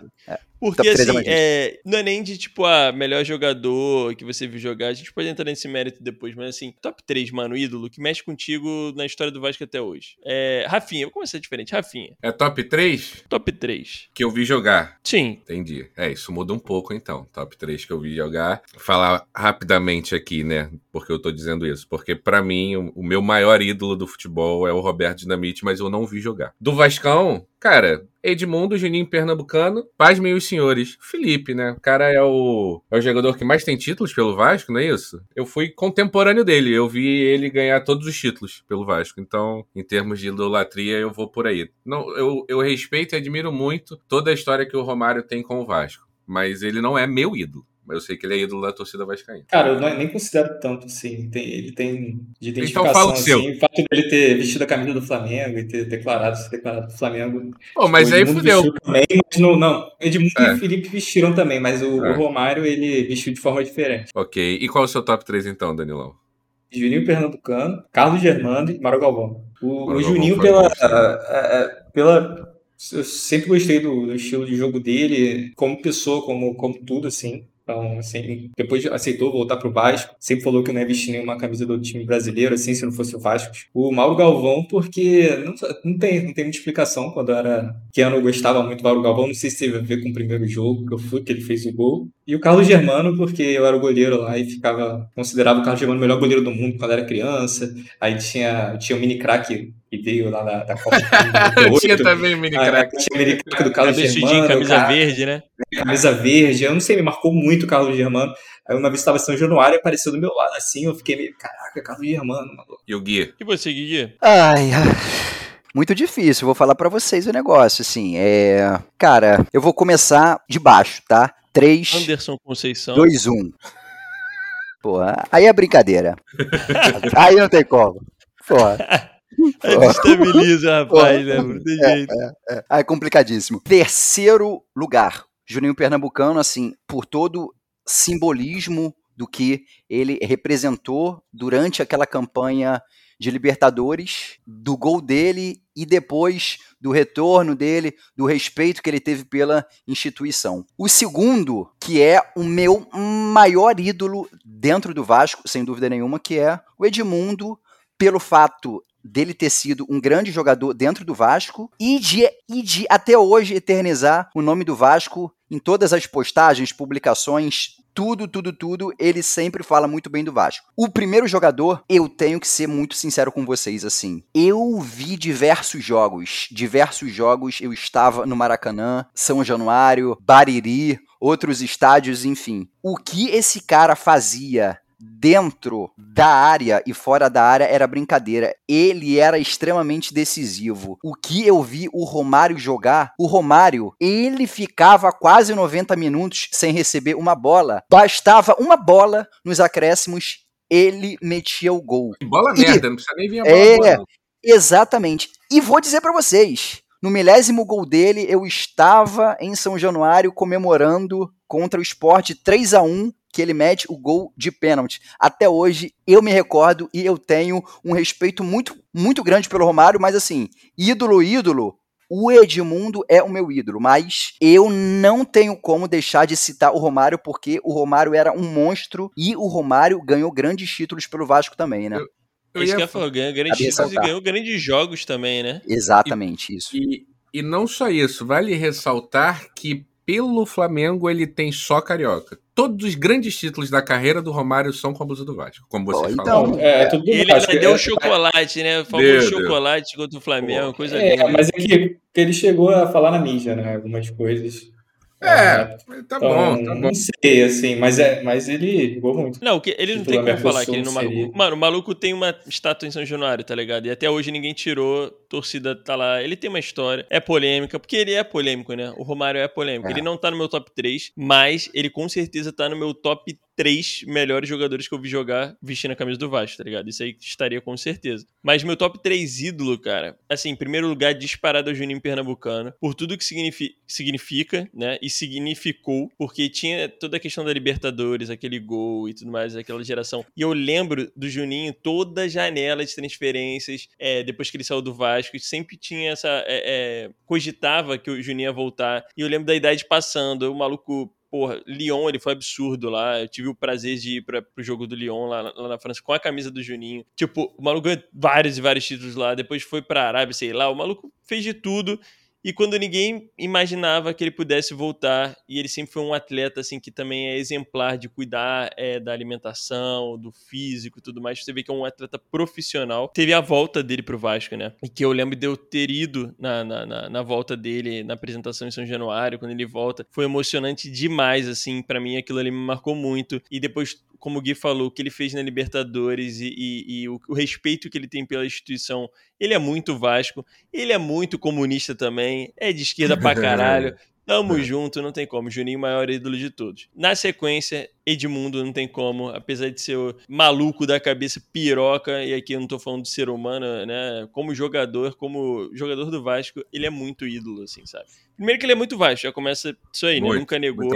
[SPEAKER 1] Porque assim, é, não é nem de tipo, ah, melhor jogador que você viu jogar. A gente pode entrar nesse mérito depois, mas assim, top 3, mano, ídolo, que mexe contigo na história do Vasco até hoje. É, Rafinha, vou começar diferente. Rafinha,
[SPEAKER 2] É top 3
[SPEAKER 1] top 3.
[SPEAKER 2] que eu vi jogar.
[SPEAKER 1] Sim.
[SPEAKER 2] Entendi. É, isso muda um pouco então. Top 3 que eu vi jogar. Falar rapidamente aqui, né? Porque eu tô dizendo isso. Porque pra mim, o, o meu maior ídolo do futebol é o Roberto Dinamite, mas eu não vi jogar. Do Vascão, cara, Edmundo, Juninho Pernambucano, pasmem os senhores. Felipe, né? O cara é o, é o jogador que mais tem títulos pelo Vasco, não é isso? Eu fui contemporâneo dele. Eu vi ele ganhar todos os títulos pelo Vasco. Então, em termos de idolatria, eu vou por aí. Não, eu, eu respeito e admiro muito toda a história que o Romário tem com o Vasco. Mas ele não é meu ídolo. Mas eu sei que ele é ídolo da torcida vascaína.
[SPEAKER 3] Cara, eu não- nem considero tanto assim. Tem- ele tem de identificação.
[SPEAKER 2] Então fala o seu.
[SPEAKER 3] assim, o fato dele ter vestido a camisa do Flamengo e ter declarado, se declarado do Flamengo.
[SPEAKER 2] Pô, mas
[SPEAKER 3] O
[SPEAKER 2] aí fudeu.
[SPEAKER 3] Também, mas não, não. Edmundo
[SPEAKER 2] É.
[SPEAKER 3] e Felipe vestiram também, mas o,
[SPEAKER 2] É.
[SPEAKER 3] o Romário ele vestiu de forma diferente.
[SPEAKER 2] Ok. E qual é o seu top 3 então, Danilão?
[SPEAKER 3] Juninho Pernambucano, Carlos Germando e Mário Galvão. O,
[SPEAKER 2] Mário
[SPEAKER 3] o Juninho, pela, a- a- pela. Eu sempre gostei do, do estilo de jogo dele, como pessoa, como, como tudo, assim. Então, assim, depois aceitou voltar pro Vasco. Sempre falou que não ia vestir nenhuma camisa do time brasileiro, assim, se não fosse o Vasco. O Mauro Galvão, porque não, não, tem, não tem muita explicação. Quando eu era pequeno, eu gostava muito do Mauro Galvão. Não sei se teve a ver com o primeiro jogo que eu fui, que ele fez o gol. E o Carlos Germano, porque eu era o goleiro lá e ficava. Considerava o Carlos Germano o melhor goleiro do mundo quando era criança. Aí tinha, tinha o mini craque que veio lá da, da Copa *laughs*
[SPEAKER 2] tinha
[SPEAKER 3] 98.
[SPEAKER 2] também o mini
[SPEAKER 3] Aí,
[SPEAKER 2] crack.
[SPEAKER 3] tinha o mini craque do Carlos
[SPEAKER 1] Cabeçudinho,
[SPEAKER 3] Germano.
[SPEAKER 1] camisa
[SPEAKER 3] cara,
[SPEAKER 1] verde, né?
[SPEAKER 3] camisa verde. Eu não sei, me marcou muito o Carlos Germano. Aí uma vez estava em São Januário e apareceu do meu lado assim. Eu fiquei meio, caraca, Carlos Germano, maluco.
[SPEAKER 2] E o Gui?
[SPEAKER 1] E você, Guigui?
[SPEAKER 4] Ai, ai. Muito difícil, vou falar pra vocês o negócio, assim, é... Cara, eu vou começar de baixo, tá? 3,
[SPEAKER 1] Anderson Conceição.
[SPEAKER 4] 2, 1. Porra, aí é brincadeira. *laughs* aí não tem como. Porra, *laughs*
[SPEAKER 1] Aí Destabiliza, rapaz, né? Não tem jeito.
[SPEAKER 4] aí é complicadíssimo. Terceiro lugar, Juninho Pernambucano, assim, por todo simbolismo do que ele representou durante aquela campanha de Libertadores, do gol dele e depois do retorno dele, do respeito que ele teve pela instituição. O segundo, que é o meu maior ídolo dentro do Vasco, sem dúvida nenhuma, que é o Edmundo, pelo fato dele ter sido um grande jogador dentro do Vasco e de, e de até hoje eternizar o nome do Vasco em todas as postagens, publicações, tudo, tudo, tudo, ele sempre fala muito bem do Vasco. O primeiro jogador, eu tenho que ser muito sincero com vocês, assim. Eu vi diversos jogos, diversos jogos, eu estava no Maracanã, São Januário, Bariri, outros estádios, enfim. O que esse cara fazia dentro da área e fora da área era brincadeira. Ele era extremamente decisivo. O que eu vi o Romário jogar, o Romário, ele ficava quase 90 minutos sem receber uma bola. Bastava uma bola nos acréscimos, ele metia o gol.
[SPEAKER 2] Que bola
[SPEAKER 4] E-
[SPEAKER 2] merda, não precisa nem vir a bola.
[SPEAKER 4] É.
[SPEAKER 2] boa.
[SPEAKER 4] Exatamente. E vou dizer pra vocês, no milésimo gol dele, eu estava em São Januário comemorando contra o Sport 3 a 1 que ele mete o gol de pênalti. Até hoje eu me recordo e eu tenho um respeito muito muito grande pelo Romário, mas assim, ídolo ídolo, o Edmundo é o meu ídolo, mas eu não tenho como deixar de citar o Romário porque o Romário era um monstro e o Romário ganhou grandes títulos pelo Vasco também, né?
[SPEAKER 1] Eu é isso ia... que eu falo, ganhou grandes títulos e ganhou grandes jogos também, né?
[SPEAKER 4] Exatamente,
[SPEAKER 2] e,
[SPEAKER 4] isso.
[SPEAKER 2] E, e não só isso, vale ressaltar que pelo Flamengo ele tem só carioca. Todos os grandes títulos da carreira do Romário são com a blusa do Vasco, como você oh,
[SPEAKER 1] então, falou. É, é ele ainda deu é, chocolate, né? O famoso chocolate contra o Flamengo, Pô, coisa
[SPEAKER 3] é, linda. Mas é que, que ele chegou a falar na mídia, né? Algumas coisas.
[SPEAKER 2] É, tá então, bom, tá bom.
[SPEAKER 3] Não sei, assim, mas, é, mas ele jogou muito.
[SPEAKER 1] Não, que, ele não tem como falar que ele não marcou. Mano, o maluco tem uma estátua em São Januário, tá ligado? E até hoje ninguém tirou, torcida tá lá. Ele tem uma história, é polêmica, porque ele é polêmico, né? O Romário é polêmico. É. Ele não tá no meu top 3, mas ele com certeza tá no meu top três melhores jogadores que eu vi jogar vestindo a camisa do Vasco, tá ligado? Isso aí estaria com certeza. Mas meu top 3 ídolo, cara, assim, em primeiro lugar, disparado ao Juninho Pernambucano, por tudo que significa, significa, né? E significou, porque tinha toda a questão da Libertadores, aquele gol e tudo mais, aquela geração. E eu lembro do Juninho, toda a janela de transferências, é, depois que ele saiu do Vasco, sempre tinha essa. É, é, cogitava que o Juninho ia voltar. E eu lembro da idade passando, o maluco porra, Lyon, ele foi absurdo lá. Eu tive o prazer de ir para pro jogo do Lyon lá, lá, na França com a camisa do Juninho. Tipo, o maluco ganhou vários e vários títulos lá. Depois foi pra Arábia, sei lá. O maluco fez de tudo e quando ninguém imaginava que ele pudesse voltar, e ele sempre foi um atleta assim que também é exemplar de cuidar é, da alimentação, do físico e tudo mais, você vê que é um atleta profissional. Teve a volta dele pro Vasco, né? E que eu lembro de eu ter ido na, na, na, na volta dele, na apresentação em São Januário, quando ele volta. Foi emocionante demais, assim, para mim aquilo ali me marcou muito. E depois como o Gui falou, o que ele fez na Libertadores e, e, e o, o, respeito que ele tem pela instituição, ele é muito Vasco, ele é muito comunista também, é de esquerda pra caralho. *laughs* Tamo junto, não tem como. Juninho, maior ídolo de todos. Na sequência, Edmundo, não tem como. Apesar de ser o maluco da cabeça piroca, e aqui eu não tô falando de ser humano, né? Como jogador, como jogador do Vasco, ele é muito ídolo, assim, sabe? Primeiro que ele é muito Vasco, já começa isso aí, né? muito, né? Nunca negou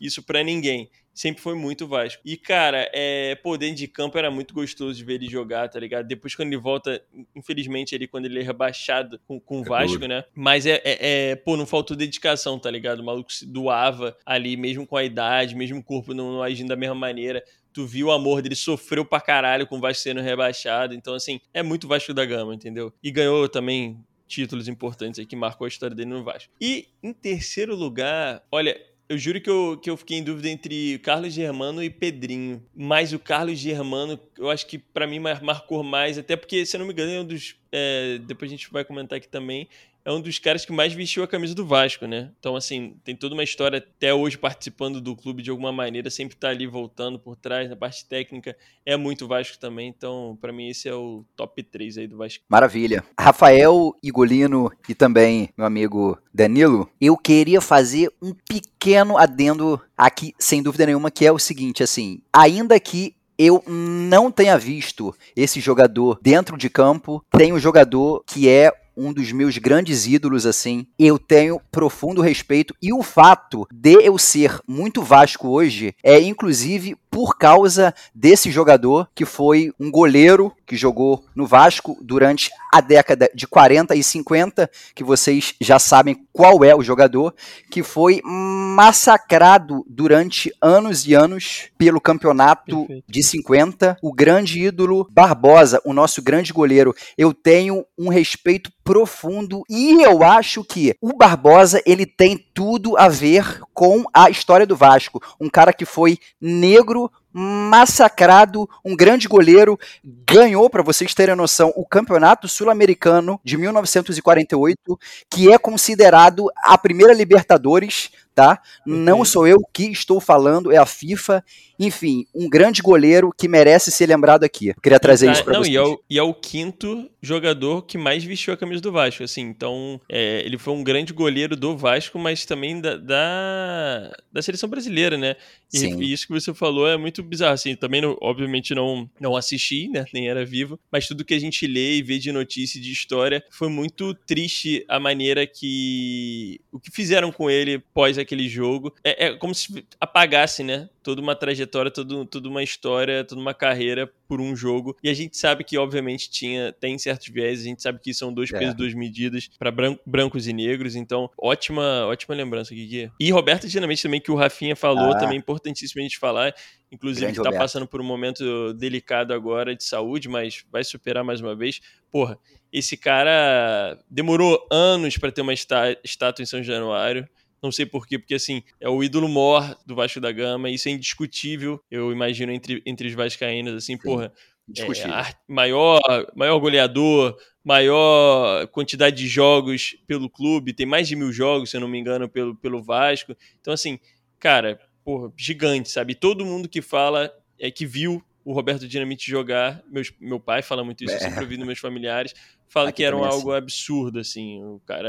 [SPEAKER 1] isso para ninguém sempre foi muito Vasco. E, cara, é, pô, dentro de campo era muito gostoso de ver ele jogar, tá ligado? Depois, quando ele volta, infelizmente, ali, quando ele é rebaixado com, com o é Vasco, duro. né? Mas é, é, é, pô, não faltou dedicação, tá ligado? O maluco se doava ali, mesmo com a idade, mesmo o corpo não, não agindo da mesma maneira tu viu o amor dele, sofreu pra caralho com o Vasco sendo rebaixado. Então, assim, é muito Vasco da Gama, entendeu? E ganhou também títulos importantes aí que marcou a história dele no Vasco. E em terceiro lugar, olha, eu juro que eu, que eu fiquei em dúvida entre Carlos Germano e Pedrinho. Mas o Carlos Germano, eu acho que para mim marcou mais, até porque, se eu não me engano, é um dos. É, depois a gente vai comentar aqui também é um dos caras que mais vestiu a camisa do Vasco, né? Então, assim, tem toda uma história até hoje participando do clube de alguma maneira, sempre tá ali voltando por trás, na parte técnica, é muito Vasco também. Então, para mim, esse é o top 3 aí do Vasco.
[SPEAKER 4] Maravilha. Rafael, Igolino e também meu amigo Danilo, eu queria fazer um pequeno adendo aqui, sem dúvida nenhuma, que é o seguinte, assim, ainda que eu não tenha visto esse jogador dentro de campo, tem um jogador que é um dos meus grandes ídolos, assim. Eu tenho profundo respeito. E o fato de eu ser muito Vasco hoje é, inclusive, por causa desse jogador que foi um goleiro que jogou no Vasco durante a década de 40 e 50, que vocês já sabem qual é o jogador, que foi massacrado durante anos e anos pelo campeonato Perfeito. de 50, o grande ídolo Barbosa, o nosso grande goleiro. Eu tenho um respeito profundo e eu acho que o Barbosa ele tem tudo a ver com a história do Vasco. Um cara que foi negro, massacrado, um grande goleiro, ganhou, para vocês terem noção, o Campeonato Sul-Americano de 1948, que é considerado a primeira Libertadores tá? Não sou eu que estou falando, é a FIFA. Enfim, um grande goleiro que merece ser lembrado aqui. Eu queria trazer
[SPEAKER 1] tá,
[SPEAKER 4] isso para vocês.
[SPEAKER 1] E é, o, e é, o, quinto jogador que mais vestiu a camisa do Vasco, assim. Então, é, ele foi um grande goleiro do Vasco, mas também da, da, da seleção brasileira, né? E, e, isso que você falou é muito bizarro, assim. Também, não, obviamente, não, não assisti, né? Nem era vivo. Mas tudo que a gente lê e vê de notícia e de história foi muito triste a maneira que... O que fizeram com ele pós aquele jogo. É, é como se apagasse, né? Toda uma trajetória, todo, toda uma história, toda uma carreira por um jogo. E a gente sabe que, obviamente, tinha tem certos viés, a gente sabe que são dois é. pesos, duas medidas para bran brancos e negros. Então, ótima, ótima lembrança, Gui. E Roberto Dinamite também, que o Rafinha falou, ah. também é importantíssimo a gente falar. Inclusive, está passando por um momento delicado agora de saúde, mas vai superar mais uma vez. Porra, esse cara demorou anos para ter uma estátua em São Januário. Não sei porquê, porque assim, é o ídolo mor do Vasco da Gama, isso é indiscutível, eu imagino, entre, entre os vascaínos, assim, Sim, porra. É, maior, maior goleador, maior quantidade de jogos pelo clube, tem mais de mil jogos, se eu não me engano, pelo, pelo Vasco. Então, assim, cara, porra, gigante, sabe? Todo mundo que fala é que viu o Roberto Dinamite jogar, meus, meu pai fala muito isso, é. eu sempre ouvi dos meus familiares, fala Aqui que era algo assim. absurdo, assim, o cara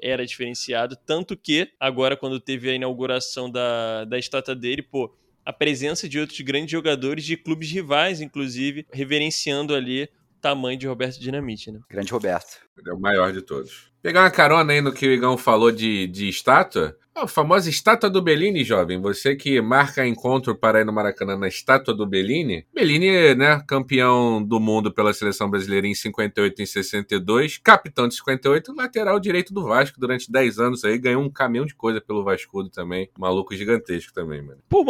[SPEAKER 1] era diferenciado, tanto que agora quando teve a inauguração da, da estátua dele, pô, a presença de outros grandes jogadores de clubes rivais, inclusive, reverenciando ali o tamanho de Roberto Dinamite, né?
[SPEAKER 4] Grande Roberto.
[SPEAKER 2] Ele é o maior de todos. Pegar uma carona aí no que o Igão falou de, de estátua, a famosa estátua do Bellini, jovem. Você que marca encontro para ir no Maracanã na estátua do Bellini. Bellini, né, campeão do mundo pela seleção brasileira em 58 e 62, capitão de 58, lateral direito do Vasco durante 10 anos aí, ganhou um caminhão de coisa pelo Vascudo também. Maluco gigantesco também, mano.
[SPEAKER 1] Pô,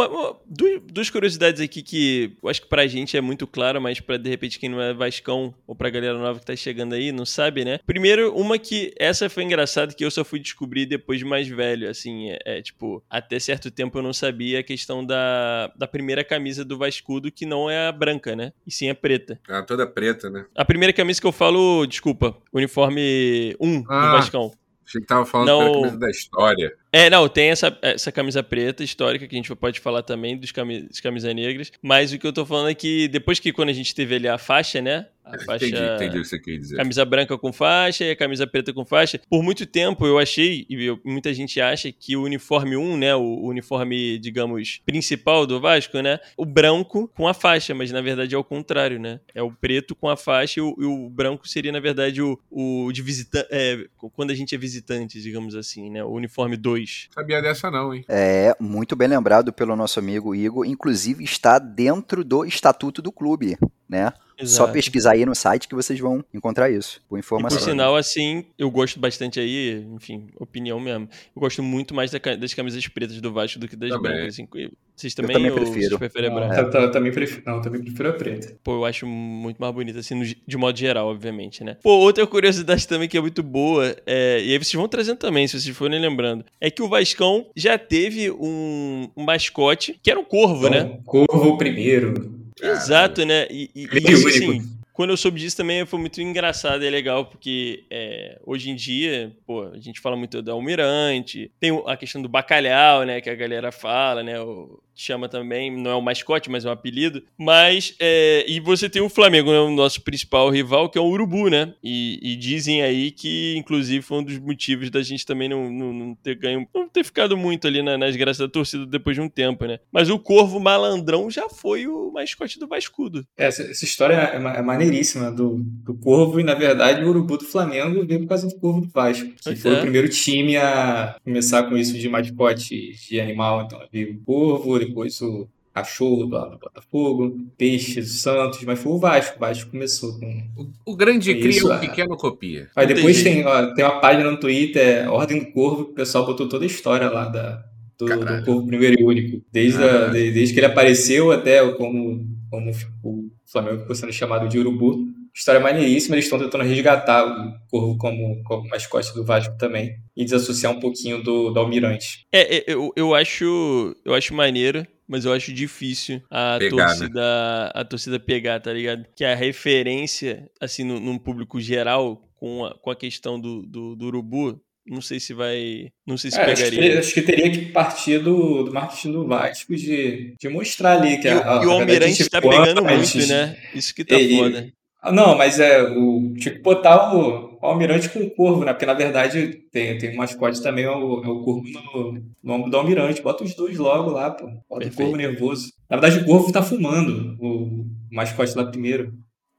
[SPEAKER 1] duas, duas curiosidades aqui que eu acho que pra gente é muito claro, mas pra de repente quem não é Vascão ou pra galera nova que tá chegando aí, não sabe, né? Primeiro, uma que essa foi engraçada que eu só fui descobrir depois de mais velho, assim é, é, tipo, até certo tempo eu não sabia a questão da, da primeira camisa do Vascudo, que não é a branca, né? E sim a preta.
[SPEAKER 2] Ah, toda preta, né?
[SPEAKER 1] A primeira camisa que eu falo, desculpa, uniforme 1 ah, do Vascão.
[SPEAKER 2] Achei que tava falando não... camisa da história.
[SPEAKER 1] É, não, tem essa, essa camisa preta histórica que a gente pode falar também dos camis, das camisas negras, mas o que eu tô falando é que depois que quando a gente teve ali a faixa, né? A faixa,
[SPEAKER 2] entendi, entendi o que você quer dizer.
[SPEAKER 1] Camisa branca com faixa e a camisa preta com faixa. Por muito tempo eu achei, e eu, muita gente acha, que o uniforme 1, né? O, o, uniforme, digamos, principal do Vasco, né? O branco com a faixa, mas na verdade é o contrário, né? É o preto com a faixa e o, e o branco seria, na verdade, o, o de visitante. É, quando a gente é visitante, digamos assim, né? O uniforme 2.
[SPEAKER 2] Sabia dessa, não, hein?
[SPEAKER 4] É, muito bem lembrado pelo nosso amigo Igor. Inclusive está dentro do estatuto do clube, né? Exato. Só pesquisar aí no site que vocês vão encontrar isso, com informação.
[SPEAKER 1] E por sinal, assim, eu gosto bastante aí, enfim, opinião mesmo. Eu gosto muito mais das camisas pretas do Vasco do que das também. brancas. Assim, vocês também,
[SPEAKER 4] eu também prefiro.
[SPEAKER 1] preferem
[SPEAKER 3] a branca? Eu, eu, também prefiro, não, eu também prefiro a preta.
[SPEAKER 1] Pô, eu acho muito mais bonita, assim, no, de modo geral, obviamente, né? Pô, outra curiosidade também que é muito boa, é, e aí vocês vão trazendo também, se vocês forem lembrando, é que o Vascão já teve um, um mascote que era um corvo, então, né?
[SPEAKER 3] Corvo primeiro.
[SPEAKER 1] Exato, né? E, e, e isso, assim, quando eu soube disso também foi muito engraçado e legal, porque é, hoje em dia, pô, a gente fala muito da Almirante, tem a questão do bacalhau, né, que a galera fala, né, o, chama também, não é um mascote, mas é um apelido. Mas, é, e você tem o Flamengo, né, o nosso principal rival, que é o Urubu, né? E, e, dizem aí que, inclusive, foi um dos motivos da gente também não, não, não ter ganho, não ter ficado muito ali na, nas graças da torcida depois de um tempo, né? Mas o Corvo Malandrão já foi o mascote do Vascudo.
[SPEAKER 3] É, essa, essa, história é, é maneiríssima do, do Corvo, e na verdade o Urubu do Flamengo veio por causa do Corvo do Vasco, que pois foi é. o primeiro time a começar com isso de mascote de animal. Então, veio o Corvo, depois o Cachorro do, do Botafogo, Peixe do Santos, mas foi o Vasco. O Vasco começou com.
[SPEAKER 2] O, o grande cria, isso, o pequeno copia.
[SPEAKER 3] Aí depois tem, ó, tem uma página no Twitter, Ordem do Corvo, que o pessoal botou toda a história lá da, do, do Corvo Primeiro e Único. Desde, a, desde que ele apareceu até como, como o Flamengo ficou sendo chamado de Urubu. História maneiríssima, eles estão tentando resgatar o Corvo como, como mascote do Vasco também e desassociar um pouquinho do, do Almirante.
[SPEAKER 1] É, é eu, eu, acho, eu acho maneiro mas eu acho difícil a pegar, né? torcida né? a torcida pegar, tá ligado? Que a referência, assim, no, num público geral, com a, com a questão do, do, do urubu, não sei se vai. Não sei se é, pegaria.
[SPEAKER 3] Acho que, acho que, teria que partir do, do marketing do Vasco de, de mostrar ali que
[SPEAKER 1] e,
[SPEAKER 3] a,
[SPEAKER 1] a, e o Almirante tá pegando muito, né? Isso que tá e, foda.
[SPEAKER 3] Ah, não, mas é o. Tinha que botar o, o almirante com o corvo, né? Porque na verdade tem, tem um mascote também, é o, é o corvo no, no ombro do almirante. Bota os dois logo lá, pô. Bota Perfeito. o corvo nervoso. Na verdade, o corvo tá fumando, o mascote lá primeiro.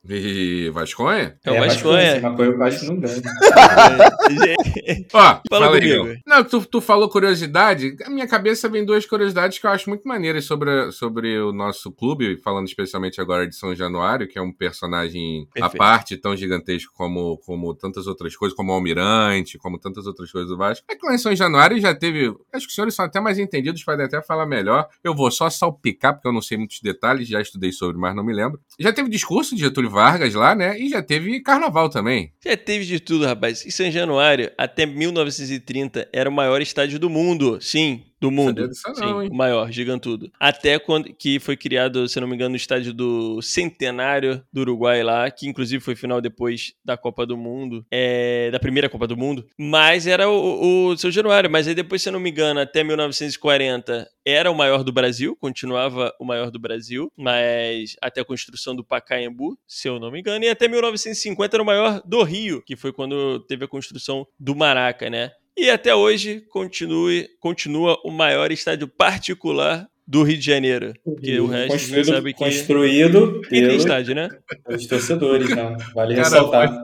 [SPEAKER 2] E Vasconha?
[SPEAKER 1] É o
[SPEAKER 3] É,
[SPEAKER 1] Vasconha.
[SPEAKER 3] Vasconha. Mas o Vasco não ganha. *laughs*
[SPEAKER 2] Ó,
[SPEAKER 1] Fala
[SPEAKER 2] fala aí,
[SPEAKER 1] comigo.
[SPEAKER 2] Não, tu, tu falou curiosidade. A minha cabeça vem duas curiosidades que eu acho muito maneiras sobre, sobre o nosso clube, falando especialmente agora de São Januário, que é um personagem à
[SPEAKER 1] Perfeito.
[SPEAKER 2] parte, tão gigantesco como, como tantas outras coisas, como o Almirante, como tantas outras coisas do Vasco. É que lá em São Januário já teve. Acho que os senhores são até mais entendidos, podem até falar melhor. Eu vou só salpicar, porque eu não sei muitos detalhes, já estudei sobre, mas não me lembro. Já teve discurso de Getúlio Vargas lá, né? E já teve carnaval também.
[SPEAKER 1] Já teve de tudo, rapaz. Em São Januário, até 1930, era o maior estádio do mundo. Sim, do mundo.
[SPEAKER 2] Disso
[SPEAKER 1] Sim, o maior, gigantudo. Até quando que foi criado, se não me engano, no estádio do Centenário do Uruguai lá, que inclusive foi final depois da Copa do Mundo, é, da primeira Copa do Mundo. Mas era o, o São Januário. Mas aí depois, se eu não me engano, até 1940 era o maior do Brasil, continuava o maior do Brasil, mas até a construção do Pacaembu, se eu não me engano, e até 1950 era o maior do Rio, que foi quando teve a construção do Maraca, né? E até hoje continue, continua o maior estádio particular do Rio de Janeiro. Porque o resto
[SPEAKER 3] construído,
[SPEAKER 1] sabe que
[SPEAKER 3] construído
[SPEAKER 1] tem
[SPEAKER 3] pelos,
[SPEAKER 1] estádio, né?
[SPEAKER 3] pelos torcedores, não. Vale
[SPEAKER 2] Cara,
[SPEAKER 3] ressaltar.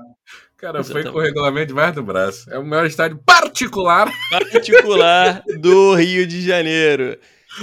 [SPEAKER 2] Cara, foi com o regulamento debaixo do braço. É o maior estádio particular.
[SPEAKER 1] Particular do Rio de Janeiro.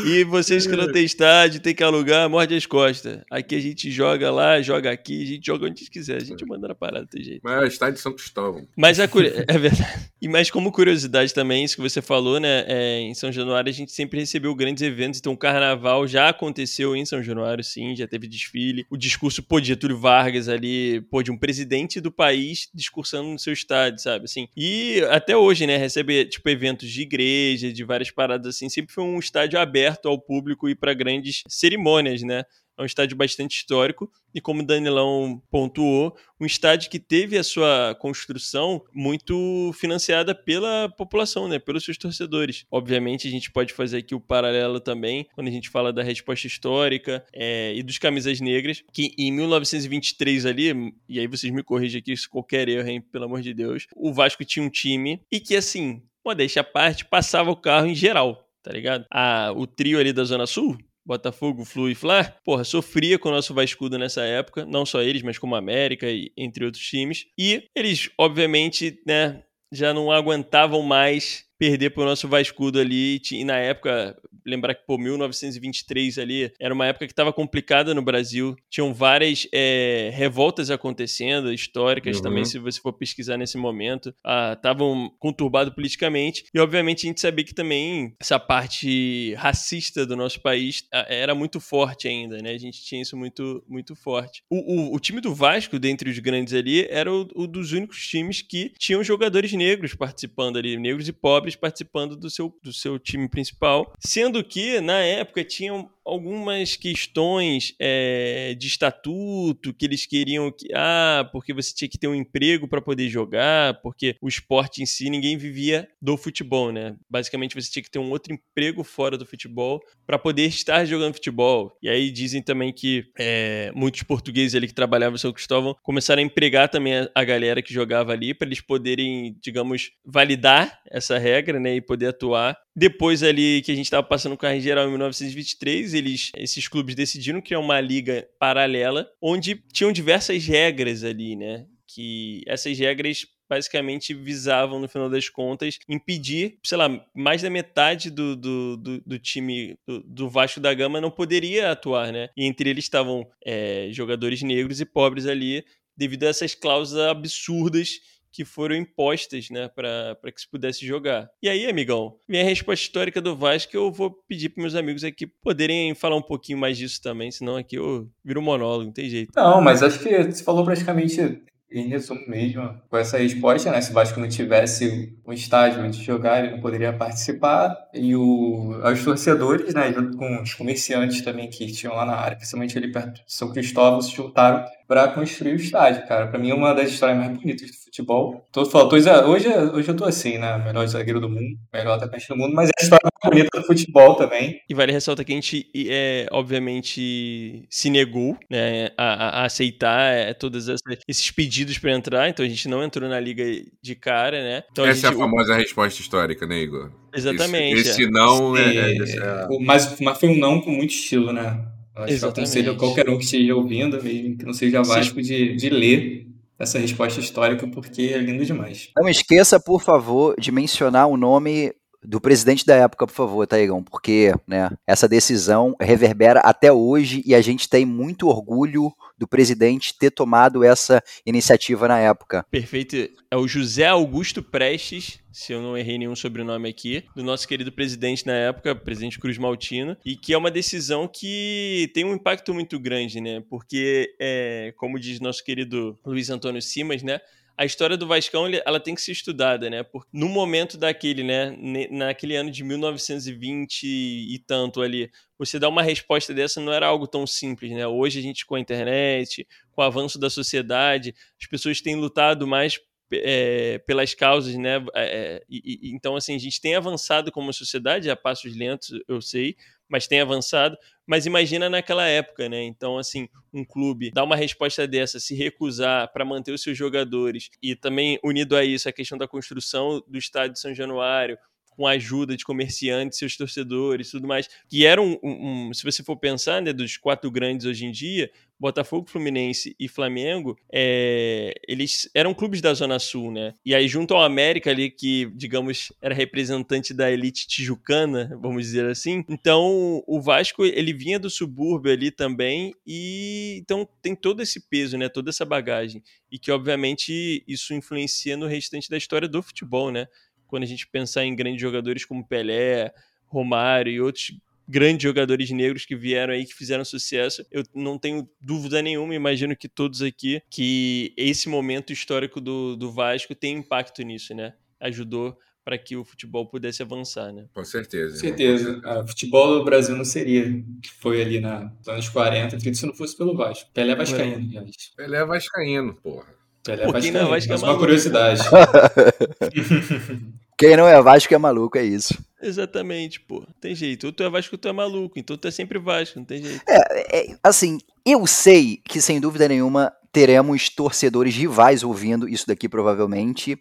[SPEAKER 1] E vocês que não têm estádio, tem que alugar, morde as costas. Aqui a gente joga lá, joga aqui, a gente joga onde quiser. A gente manda na parada, tem jeito.
[SPEAKER 2] Maior estádio de São Cristóvão.
[SPEAKER 1] Mas a curi- *laughs* é verdade. E mais como curiosidade também, isso que você falou, né? é, em São Januário a gente sempre recebeu grandes eventos. Então o carnaval já aconteceu em São Januário, sim, já teve desfile. O discurso, pô, de Getúlio Vargas ali, pô, de um presidente do país discursando no seu estádio, sabe? Assim. E até hoje, né? Recebe, tipo, eventos de igreja, de várias paradas assim. Sempre foi um estádio aberto ao público e para grandes cerimônias, né? É um estádio bastante histórico e, como o Danilão pontuou, um estádio que teve a sua construção muito financiada pela população, né? Pelos seus torcedores. Obviamente, a gente pode fazer aqui o paralelo também quando a gente fala da resposta histórica é, e dos camisas negras, que em 1923 ali, e aí vocês me corrigem aqui se qualquer erro, hein? Pelo amor de Deus, o Vasco tinha um time e que, assim, modéstia à parte, passava o carro em geral. Tá ligado? A, o trio ali da Zona Sul, Botafogo, Flu e Fla, porra, sofria com o nosso Vascudo nessa época, não só eles, mas como a América e entre outros times. E eles, obviamente, né, já não aguentavam mais perder pro nosso Vascudo ali. E na época, lembrar que, pô, 1923 ali era uma época que estava complicada no Brasil. Tinham várias é, revoltas acontecendo, históricas
[SPEAKER 2] Uhum.
[SPEAKER 1] também, se você for pesquisar nesse momento. Estavam conturbados politicamente. E, obviamente, a gente sabia que também essa parte racista do nosso país ah, era muito forte ainda, né? A gente tinha isso muito, muito forte. O, o, o time do Vasco, dentre os grandes ali, era o, o dos únicos times que tinham jogadores negros participando ali, negros e pobres participando do seu, do seu time principal. Sendo que, na época, tinham algumas questões é, de estatuto que eles queriam que ah porque você tinha que ter um emprego para poder jogar porque o esporte em si ninguém vivia do futebol né? Basicamente você tinha que ter um outro emprego fora do futebol para poder estar jogando futebol. E aí dizem também que é, muitos portugueses ali que trabalhavam em São Cristóvão começaram a empregar também a, a galera que jogava ali para eles poderem digamos validar essa regra né? E poder atuar depois ali que a gente estava passando carro em geral em 1923, eles, esses clubes decidiram criar uma liga paralela onde tinham diversas regras ali, né? Que essas regras basicamente visavam, no final das contas, impedir, sei lá, mais da metade do, do, do, do time do, do, Vasco da Gama não poderia atuar, né? E entre eles estavam é, jogadores negros e pobres ali, devido a essas cláusulas absurdas que foram impostas, né, para que se pudesse jogar. E aí, amigão, vem a resposta histórica do Vasco eu vou pedir para meus amigos aqui poderem falar um pouquinho mais disso também, senão aqui eu viro monólogo, não tem jeito.
[SPEAKER 3] Não, mas acho que você falou praticamente em resumo mesmo, com essa resposta, né? Se o Vasco não tivesse um estádio onde jogar, ele não poderia participar. E o, os torcedores, né, junto com os comerciantes também que tinham lá na área, principalmente ali perto de São Cristóvão, se juntaram para construir o estádio, cara. Para mim é uma das histórias mais bonitas do futebol. Tô, tô, hoje, hoje eu tô assim, né? Melhor zagueiro do mundo, melhor atacante do mundo, mas é a história mais bonita do futebol também.
[SPEAKER 1] E vale ressaltar que a gente, é, obviamente, se negou né, a, a aceitar é, todos esses pedidos para entrar, então a gente não entrou na liga de cara, né? Então,
[SPEAKER 2] Essa
[SPEAKER 1] gente,
[SPEAKER 2] é a famosa resposta histórica, né, Igor?
[SPEAKER 1] Exatamente.
[SPEAKER 2] Esse, esse não é,
[SPEAKER 3] é, mas, mas foi um não com muito estilo, né? Acho que aconselho qualquer um que esteja ouvindo, mesmo que não seja Vasco, de, de ler essa resposta histórica, porque é lindo demais.
[SPEAKER 4] Não esqueça, por favor, de mencionar o nome do presidente da época, por favor, Taigão, porque né, essa decisão reverbera até hoje e a gente tem muito orgulho do presidente ter tomado essa iniciativa na época.
[SPEAKER 1] Perfeito. É o José Augusto Prestes, se eu não errei nenhum sobrenome aqui, do nosso querido presidente na época, presidente Cruz Maltino, e que é uma decisão que tem um impacto muito grande, né? Porque, é, como diz nosso querido Luiz Antônio Simas, né? A história do Vascão ela tem que ser estudada, né? Porque no momento daquele, né, naquele ano de 1920 e tanto ali, você dar uma resposta dessa não era algo tão simples, né? Hoje a gente com a internet, com o avanço da sociedade, as pessoas têm lutado mais é, pelas causas, né? É, e, e, então, assim, a gente tem avançado como sociedade a passos lentos, eu sei, mas tem avançado. Mas imagina naquela época, né? Então, assim, um clube dar uma resposta dessa, se recusar para manter os seus jogadores e também unido a isso a questão da construção do estádio de São Januário, com a ajuda de comerciantes, seus torcedores, tudo mais, que era um, um, se você for pensar, né, dos quatro grandes hoje em dia, Botafogo, Fluminense e Flamengo, é, eles eram clubes da Zona Sul, né? E aí junto ao América ali, que, digamos, era representante da elite tijucana, vamos dizer assim. Então, o Vasco, ele vinha do subúrbio ali também e então tem todo esse peso, né? Toda essa bagagem. E que, obviamente, isso influencia no restante da história do futebol, né? Quando a gente pensar em grandes jogadores como Pelé, Romário e outros grandes jogadores negros que vieram aí, que fizeram sucesso. Eu não tenho dúvida nenhuma, imagino que todos aqui, que esse momento histórico do, do Vasco tem impacto nisso, né? Ajudou para que o futebol pudesse avançar, né?
[SPEAKER 2] Com certeza. Com
[SPEAKER 3] certeza. O ah, futebol do Brasil não seria que foi ali na, nos anos 40, 30, se não fosse pelo Vasco. Pelé é Vascaíno, é.
[SPEAKER 2] Pelé é Vascaíno, porra.
[SPEAKER 3] Pelé é Vascaíno, Vasco é uma curiosidade. *laughs*
[SPEAKER 4] Quem não é Vasco é maluco, é isso.
[SPEAKER 1] Exatamente, pô. Tem jeito. Ou tu é Vasco ou tu é maluco. Então tu é sempre Vasco, não tem jeito.
[SPEAKER 4] É, é, assim, eu sei que sem dúvida nenhuma teremos torcedores rivais ouvindo isso daqui provavelmente.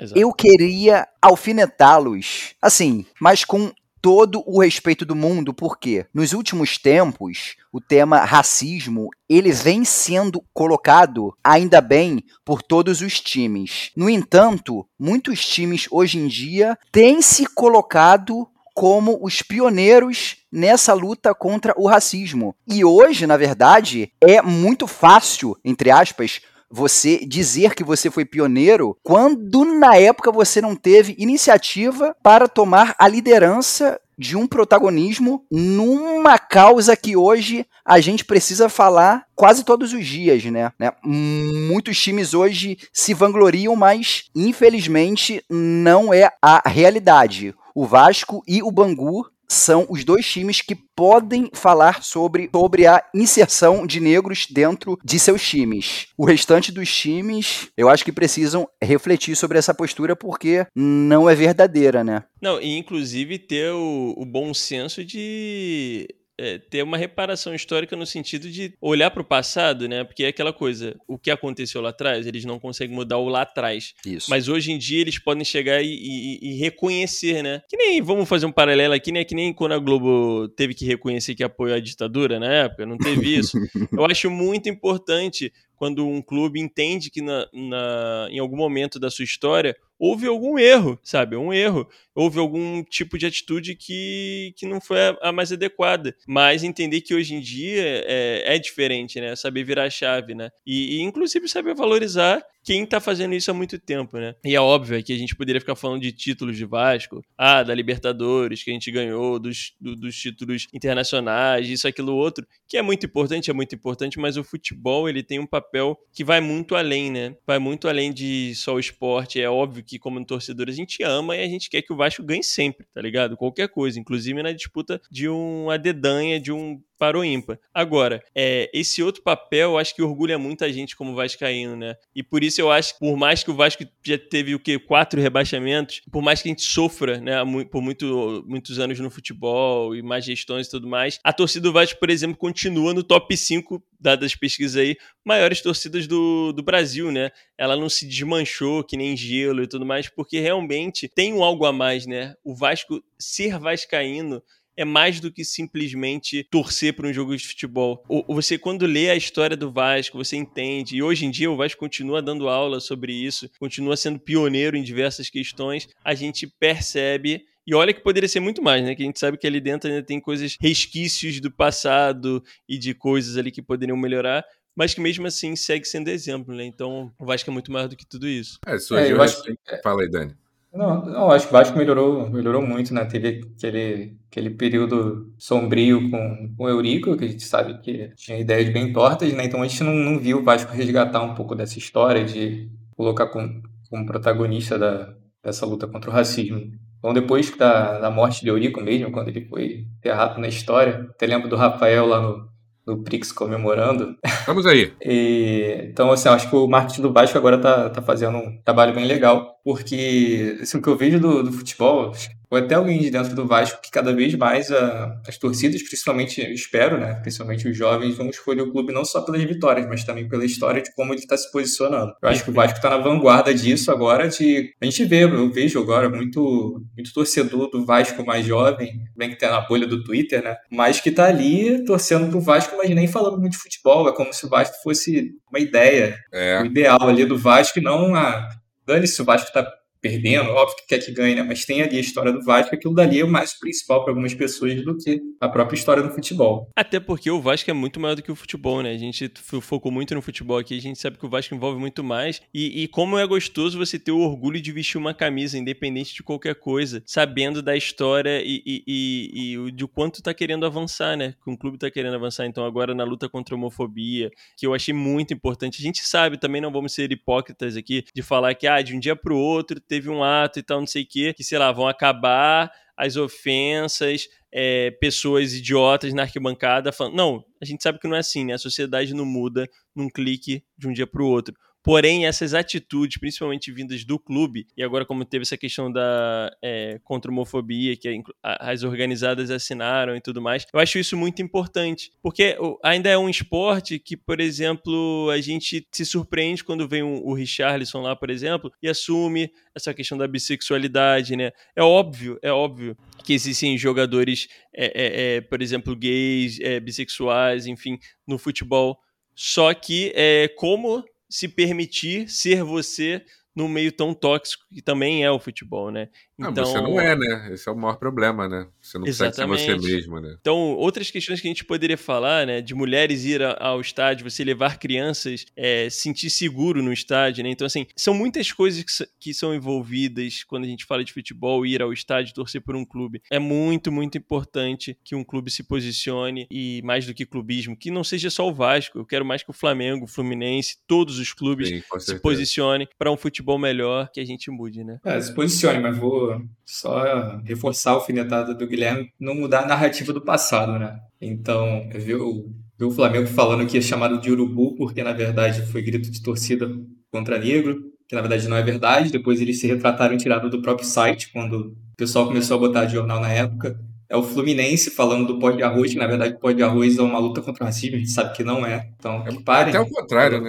[SPEAKER 4] Exato. Eu queria alfinetá-los, assim, mas com todo o respeito do mundo, porque nos últimos tempos o tema racismo ele vem sendo colocado ainda bem por todos os times. No entanto, muitos times hoje em dia têm se colocado como os pioneiros nessa luta contra o racismo. E hoje, na verdade, é muito fácil, entre aspas, você dizer que você foi pioneiro quando na época você não teve iniciativa para tomar a liderança de um protagonismo numa causa que hoje a gente precisa falar quase todos os dias, né? né? Muitos times hoje se vangloriam, mas infelizmente não é a realidade. O Vasco e o Bangu são os dois times que podem falar sobre, sobre a inserção de negros dentro de seus times. O restante dos times, eu acho que precisam refletir sobre essa postura porque não é verdadeira, né?
[SPEAKER 1] Não, e inclusive ter o, o bom senso de é, ter uma reparação histórica no sentido de olhar para o passado, né? Porque é aquela coisa, o que aconteceu lá atrás, eles não conseguem mudar o lá atrás.
[SPEAKER 4] Isso.
[SPEAKER 1] Mas hoje em dia eles podem chegar e, e, e, reconhecer, né? Que nem, vamos fazer um paralelo aqui, né? Que nem quando a Globo teve que reconhecer que apoiou a ditadura na época, não teve isso. *laughs* Eu acho muito importante quando um clube entende que na, na, em algum momento da sua história houve algum erro, sabe? Um erro. Houve algum tipo de atitude que, que não foi a, a mais adequada. Mas entender que hoje em dia é, é diferente, né? Saber virar a chave, né? E, e inclusive saber valorizar quem tá fazendo isso há muito tempo, né? E é óbvio que a gente poderia ficar falando de títulos de Vasco, ah, da Libertadores, que a gente ganhou, dos, do, dos títulos internacionais, isso, aquilo, outro, que é muito importante, é muito importante, mas o futebol, ele tem um papel que vai muito além, né? Vai muito além de só o esporte. É óbvio que, como torcedor, a gente ama e a gente quer que o Vasco ganhe sempre, tá ligado? Qualquer coisa, inclusive na disputa de uma dedanha, de um para o ímpar. Agora, é, esse outro papel, acho que orgulha muita gente como vascaíno, né? E por isso eu acho que, por mais que o Vasco já teve o quê? Quatro rebaixamentos, por mais que a gente sofra, né, por muito, muitos anos no futebol e mais gestões e tudo mais, a torcida do Vasco, por exemplo, continua no top 5, dadas as pesquisas aí, maiores torcidas do, do Brasil, né? Ela não se desmanchou que nem gelo e tudo mais, porque realmente tem um algo a mais, né? O Vasco ser vascaíno é mais do que simplesmente torcer para um jogo de futebol. Você, quando lê a história do Vasco, você entende. E hoje em dia o Vasco continua dando aula sobre isso, continua sendo pioneiro em diversas questões. A gente percebe e olha que poderia ser muito mais, né? Que a gente sabe que ali dentro ainda tem coisas, resquícios do passado e de coisas ali que poderiam melhorar, mas que mesmo assim segue sendo exemplo, né? Então o Vasco é muito mais do que tudo isso.
[SPEAKER 2] É, surgiu é, eu acho... Fala aí, Dani.
[SPEAKER 3] Não, não, acho que o Vasco melhorou, melhorou muito, né? Teve aquele, aquele período sombrio com, com o Eurico, que a gente sabe que tinha ideias bem tortas, né? Então a gente não, não viu o Vasco resgatar um pouco dessa história de colocar como, como protagonista da, dessa luta contra o racismo. Então, depois da, da morte de Eurico mesmo, quando ele foi enterrado na história, até lembro do Rafael lá no, no Prix comemorando.
[SPEAKER 2] Vamos aí. *laughs*
[SPEAKER 3] e, então, assim, acho que o marketing do Vasco agora tá, tá fazendo um trabalho bem legal, porque assim, o que eu vejo do, do futebol, ou até alguém de dentro do Vasco que cada vez mais a, as torcidas, principalmente, espero, né, principalmente os jovens, vão escolher o clube não só pelas vitórias, mas também pela história de como ele está se posicionando. Eu acho que o Vasco está na vanguarda disso agora, de a gente vê, eu vejo agora muito, muito torcedor do Vasco mais jovem, bem que tem na bolha do Twitter, né, mas que está ali torcendo pro Vasco, mas nem falando muito de futebol, é como se o Vasco fosse uma ideia, é. o ideal ali do Vasco e não a dane-se o Vasco está perdendo, óbvio que quer que ganhe, né? Mas tem ali a história do Vasco, aquilo dali é o mais principal para algumas pessoas do que a própria história do futebol.
[SPEAKER 1] Até porque o Vasco é muito maior do que o futebol, né? A gente focou muito no futebol aqui, a gente sabe que o Vasco envolve muito mais. E, e como é gostoso você ter o orgulho de vestir uma camisa, independente de qualquer coisa, sabendo da história e, e, e, e de quanto tá querendo avançar, né? Que um clube tá querendo avançar. Então, agora na luta contra a homofobia, que eu achei muito importante. A gente sabe, também não vamos ser hipócritas aqui, de falar que, ah, de um dia pro outro teve um ato e tal, não sei o quê, que, sei lá, vão acabar as ofensas, é, pessoas idiotas na arquibancada falando. Não, a gente sabe que não é assim, né? A sociedade não muda num clique de um dia para o outro. Porém, essas atitudes, principalmente vindas do clube, e agora como teve essa questão da é, contra homofobia, que as organizadas assinaram e tudo mais, eu acho isso muito importante, porque ainda é um esporte que, por exemplo, a gente se surpreende quando vem o Richarlison lá, por exemplo, e assume essa questão da bissexualidade, né? É óbvio, é óbvio que existem jogadores, é, é, é por exemplo, gays, é, bissexuais, enfim, no futebol. Só que, é, como se permitir ser você num meio tão tóxico que também é o futebol, né?
[SPEAKER 2] Então, não, você não é, né? Esse é o maior problema, né? Você não Exatamente. consegue ser você mesmo, né?
[SPEAKER 1] Então, outras questões que a gente poderia falar, né? De mulheres ir ao estádio, você levar crianças, é, sentir seguro no estádio, né? Então, assim, são muitas coisas que, que são envolvidas quando a gente fala de futebol, ir ao estádio, torcer por um clube. É muito, muito importante que um clube se posicione e, mais do que clubismo, que não seja só o Vasco. Eu quero mais que o Flamengo, o Fluminense, todos os clubes Sim, se posicionem para um futebol melhor que a gente mude, né?
[SPEAKER 3] É, se posicione, mas vou só reforçar o finetada do Guilherme, não mudar a narrativa do passado, né? Então, eu vi o, Flamengo falando que é chamado de urubu, porque na verdade foi grito de torcida contra negro, que na verdade não é verdade. Depois eles se retrataram e tiraram do próprio site, quando o pessoal começou a botar jornal na época. É o Fluminense falando do pó de arroz, que na verdade o pó de arroz é uma luta contra o racismo, a gente sabe que não é. Então, que parem.
[SPEAKER 2] Até o contrário, né?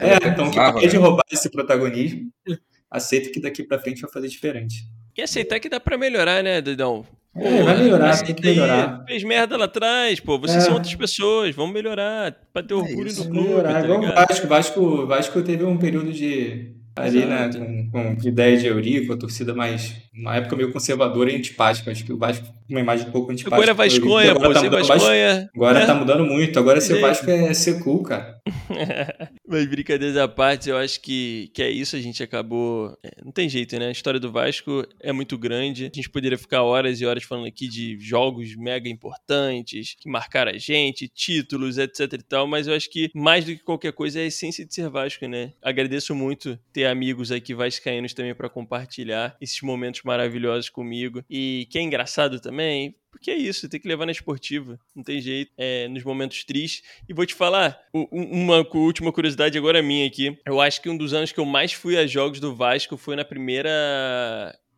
[SPEAKER 3] É, então que parem de roubar esse protagonismo *laughs* aceita que daqui para frente vai fazer diferente.
[SPEAKER 1] E aceitar que dá para melhorar, né, Dudão?
[SPEAKER 3] É, vai melhorar, tem que melhorar.
[SPEAKER 1] Fez merda lá atrás, pô. Vocês é. são outras pessoas, vamos melhorar. Pra ter é orgulho é do clube.
[SPEAKER 3] Melhorar. Tá Vasco, Vasco, Vasco teve um período de ali, né, com, com ideia de Eurico, a torcida mais, na época meio conservadora e antipática. Acho que o Vasco uma imagem um pouco antipática.
[SPEAKER 1] Agora é Vasconha, pô, tá mudando, Vasconha.
[SPEAKER 3] Agora né? tá mudando muito, agora ser Vasco é ser cool, cara. *laughs*
[SPEAKER 1] Mas brincadeiras à parte, eu acho que, que é isso, a gente acabou... É, não tem jeito, né? A história do Vasco é muito grande, a gente poderia ficar horas e horas falando aqui de jogos mega importantes, que marcaram a gente, títulos, etc e tal, mas eu acho que mais do que qualquer coisa é a essência de ser Vasco, né? Agradeço muito ter amigos aqui vascaínos também para compartilhar esses momentos maravilhosos comigo. E que é engraçado também, porque é isso, tem que levar na esportiva, não tem jeito, é, nos momentos tristes. E vou te falar, uma última curiosidade agora minha aqui. Eu acho que um dos anos que eu mais fui a jogos do Vasco foi na primeira.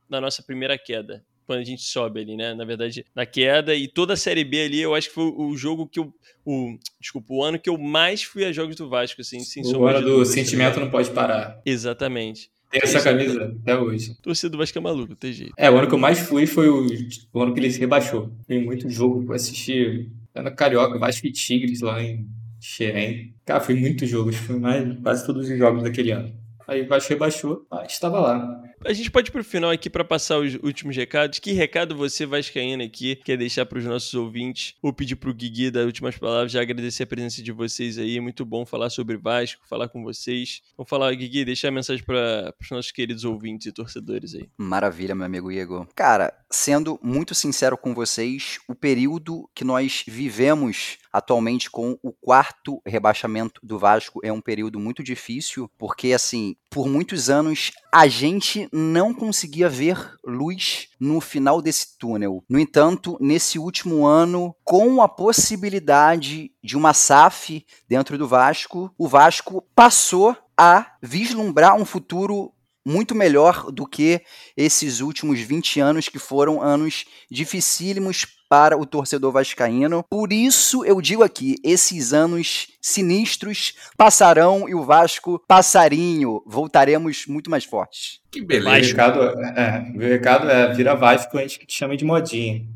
[SPEAKER 1] na nossa primeira queda quando a gente sobe ali, né? Na verdade, na queda e toda a Série B ali, eu acho que foi o jogo que eu. O, desculpa, o ano que eu mais fui a jogos do Vasco, assim, sem
[SPEAKER 3] O ano do sentimento não pode parar.
[SPEAKER 1] Exatamente.
[SPEAKER 3] Tem essa camisa até hoje.
[SPEAKER 1] Torcida do Vasco é maluco, tem jeito.
[SPEAKER 3] É, o ano que eu mais fui foi o, o ano que ele se rebaixou. Tem muito jogo pra assistir. Lá na Carioca, Vasco e Tigres lá em Xerém. Cara, foi muito jogo. Foi mais quase todos os jogos daquele ano. Aí o Vasco rebaixou, mas estava lá.
[SPEAKER 1] A gente pode ir pro final aqui para passar os últimos recados. Que recado você, Vascaína, aqui, quer deixar para os nossos ouvintes? Ou pedir pro Guigui dar últimas palavras, já agradecer a presença de vocês aí. É muito bom falar sobre Vasco, falar com vocês. Vamos falar, Guigui, deixar a mensagem para os nossos queridos ouvintes e torcedores aí.
[SPEAKER 4] Maravilha, meu amigo Igor. Cara, sendo muito sincero com vocês, o período que nós vivemos atualmente com o quarto rebaixamento do Vasco é um período muito difícil, porque assim, por muitos anos a gente não conseguia ver luz no final desse túnel. No entanto, nesse último ano, com a possibilidade de uma SAF dentro do Vasco, o Vasco passou a vislumbrar um futuro muito melhor do que esses últimos 20 anos que foram anos dificílimos para o torcedor vascaíno. Por isso eu digo aqui, esses anos sinistros passarão e o Vasco passarinho, voltaremos muito mais fortes.
[SPEAKER 2] Que beleza. O
[SPEAKER 3] recado é, o recado é vira Vasco, a gente te chama de modinha.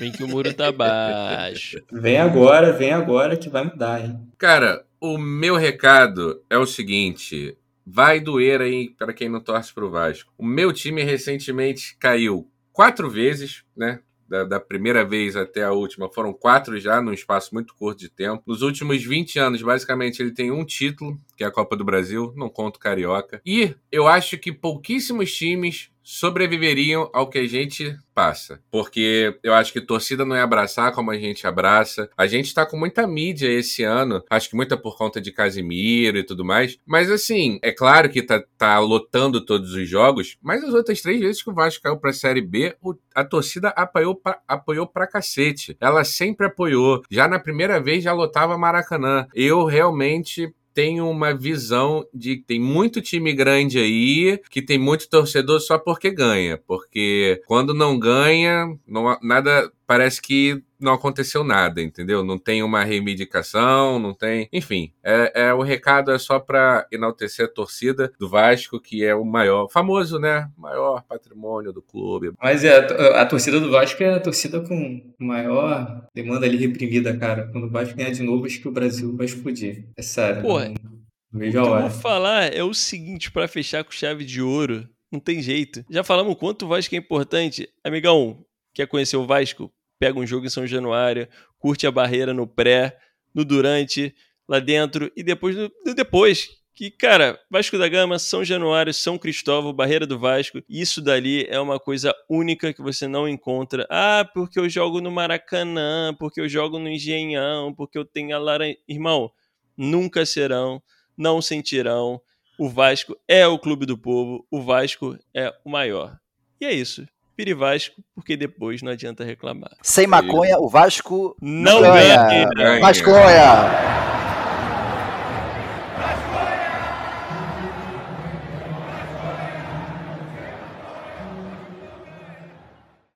[SPEAKER 1] Vem que o muro tá baixo.
[SPEAKER 3] Vem agora, vem agora que vai mudar, hein?
[SPEAKER 2] Cara, o meu recado é o seguinte: vai doer aí para quem não torce pro Vasco. O meu time recentemente caiu quatro vezes, né? Da, da, primeira vez até a última, foram quatro já, num espaço muito curto de tempo. Nos últimos 20 anos, basicamente, ele tem um título, que é a Copa do Brasil, não conto Carioca. E eu acho que pouquíssimos times sobreviveriam ao que a gente passa. Porque eu acho que torcida não é abraçar como a gente abraça. A gente tá com muita mídia esse ano, acho que muita por conta de Casimiro e tudo mais. Mas assim, é claro que tá, tá lotando todos os jogos, mas as outras três vezes que o Vasco caiu pra Série B, a torcida apoiou pra, apoiou pra cacete. Ela sempre apoiou. Já na primeira vez já lotava Maracanã. Eu realmente tenho uma visão de que tem muito time grande aí, que tem muito torcedor só porque ganha. Porque quando não ganha, não, nada parece que não aconteceu nada, entendeu? Não tem uma reivindicação, não tem. Enfim, é, é o recado é só para enaltecer a torcida do Vasco, que é o maior, famoso, né? Maior patrimônio do clube.
[SPEAKER 3] Mas é, a, a torcida do Vasco é a torcida com maior demanda ali reprimida, cara. Quando o Vasco ganhar de novo, acho que o Brasil vai explodir. É sério.
[SPEAKER 1] Porra. Não, não vejo a hora. Eu vou falar é o seguinte, para fechar com chave de ouro. Não tem jeito. Já falamos o quanto o Vasco é importante. Amigão, quer conhecer o Vasco? Pega um jogo em São Januário, curte a barreira no pré, no durante, lá dentro e depois no, depois. Que, cara, Vasco da Gama, São Januário, São Cristóvão, Barreira do Vasco, isso dali é uma coisa única que você não encontra. Ah, porque eu jogo no Maracanã, porque eu jogo no Engenhão, porque eu tenho a Laran... Irmão, nunca serão, não sentirão. O Vasco é o clube do povo, o Vasco é o maior. E é isso. Pire Vasco, porque depois não adianta reclamar.
[SPEAKER 4] Sem maconha, o Vasco
[SPEAKER 1] não, ganha. ganha.
[SPEAKER 4] Vasconha!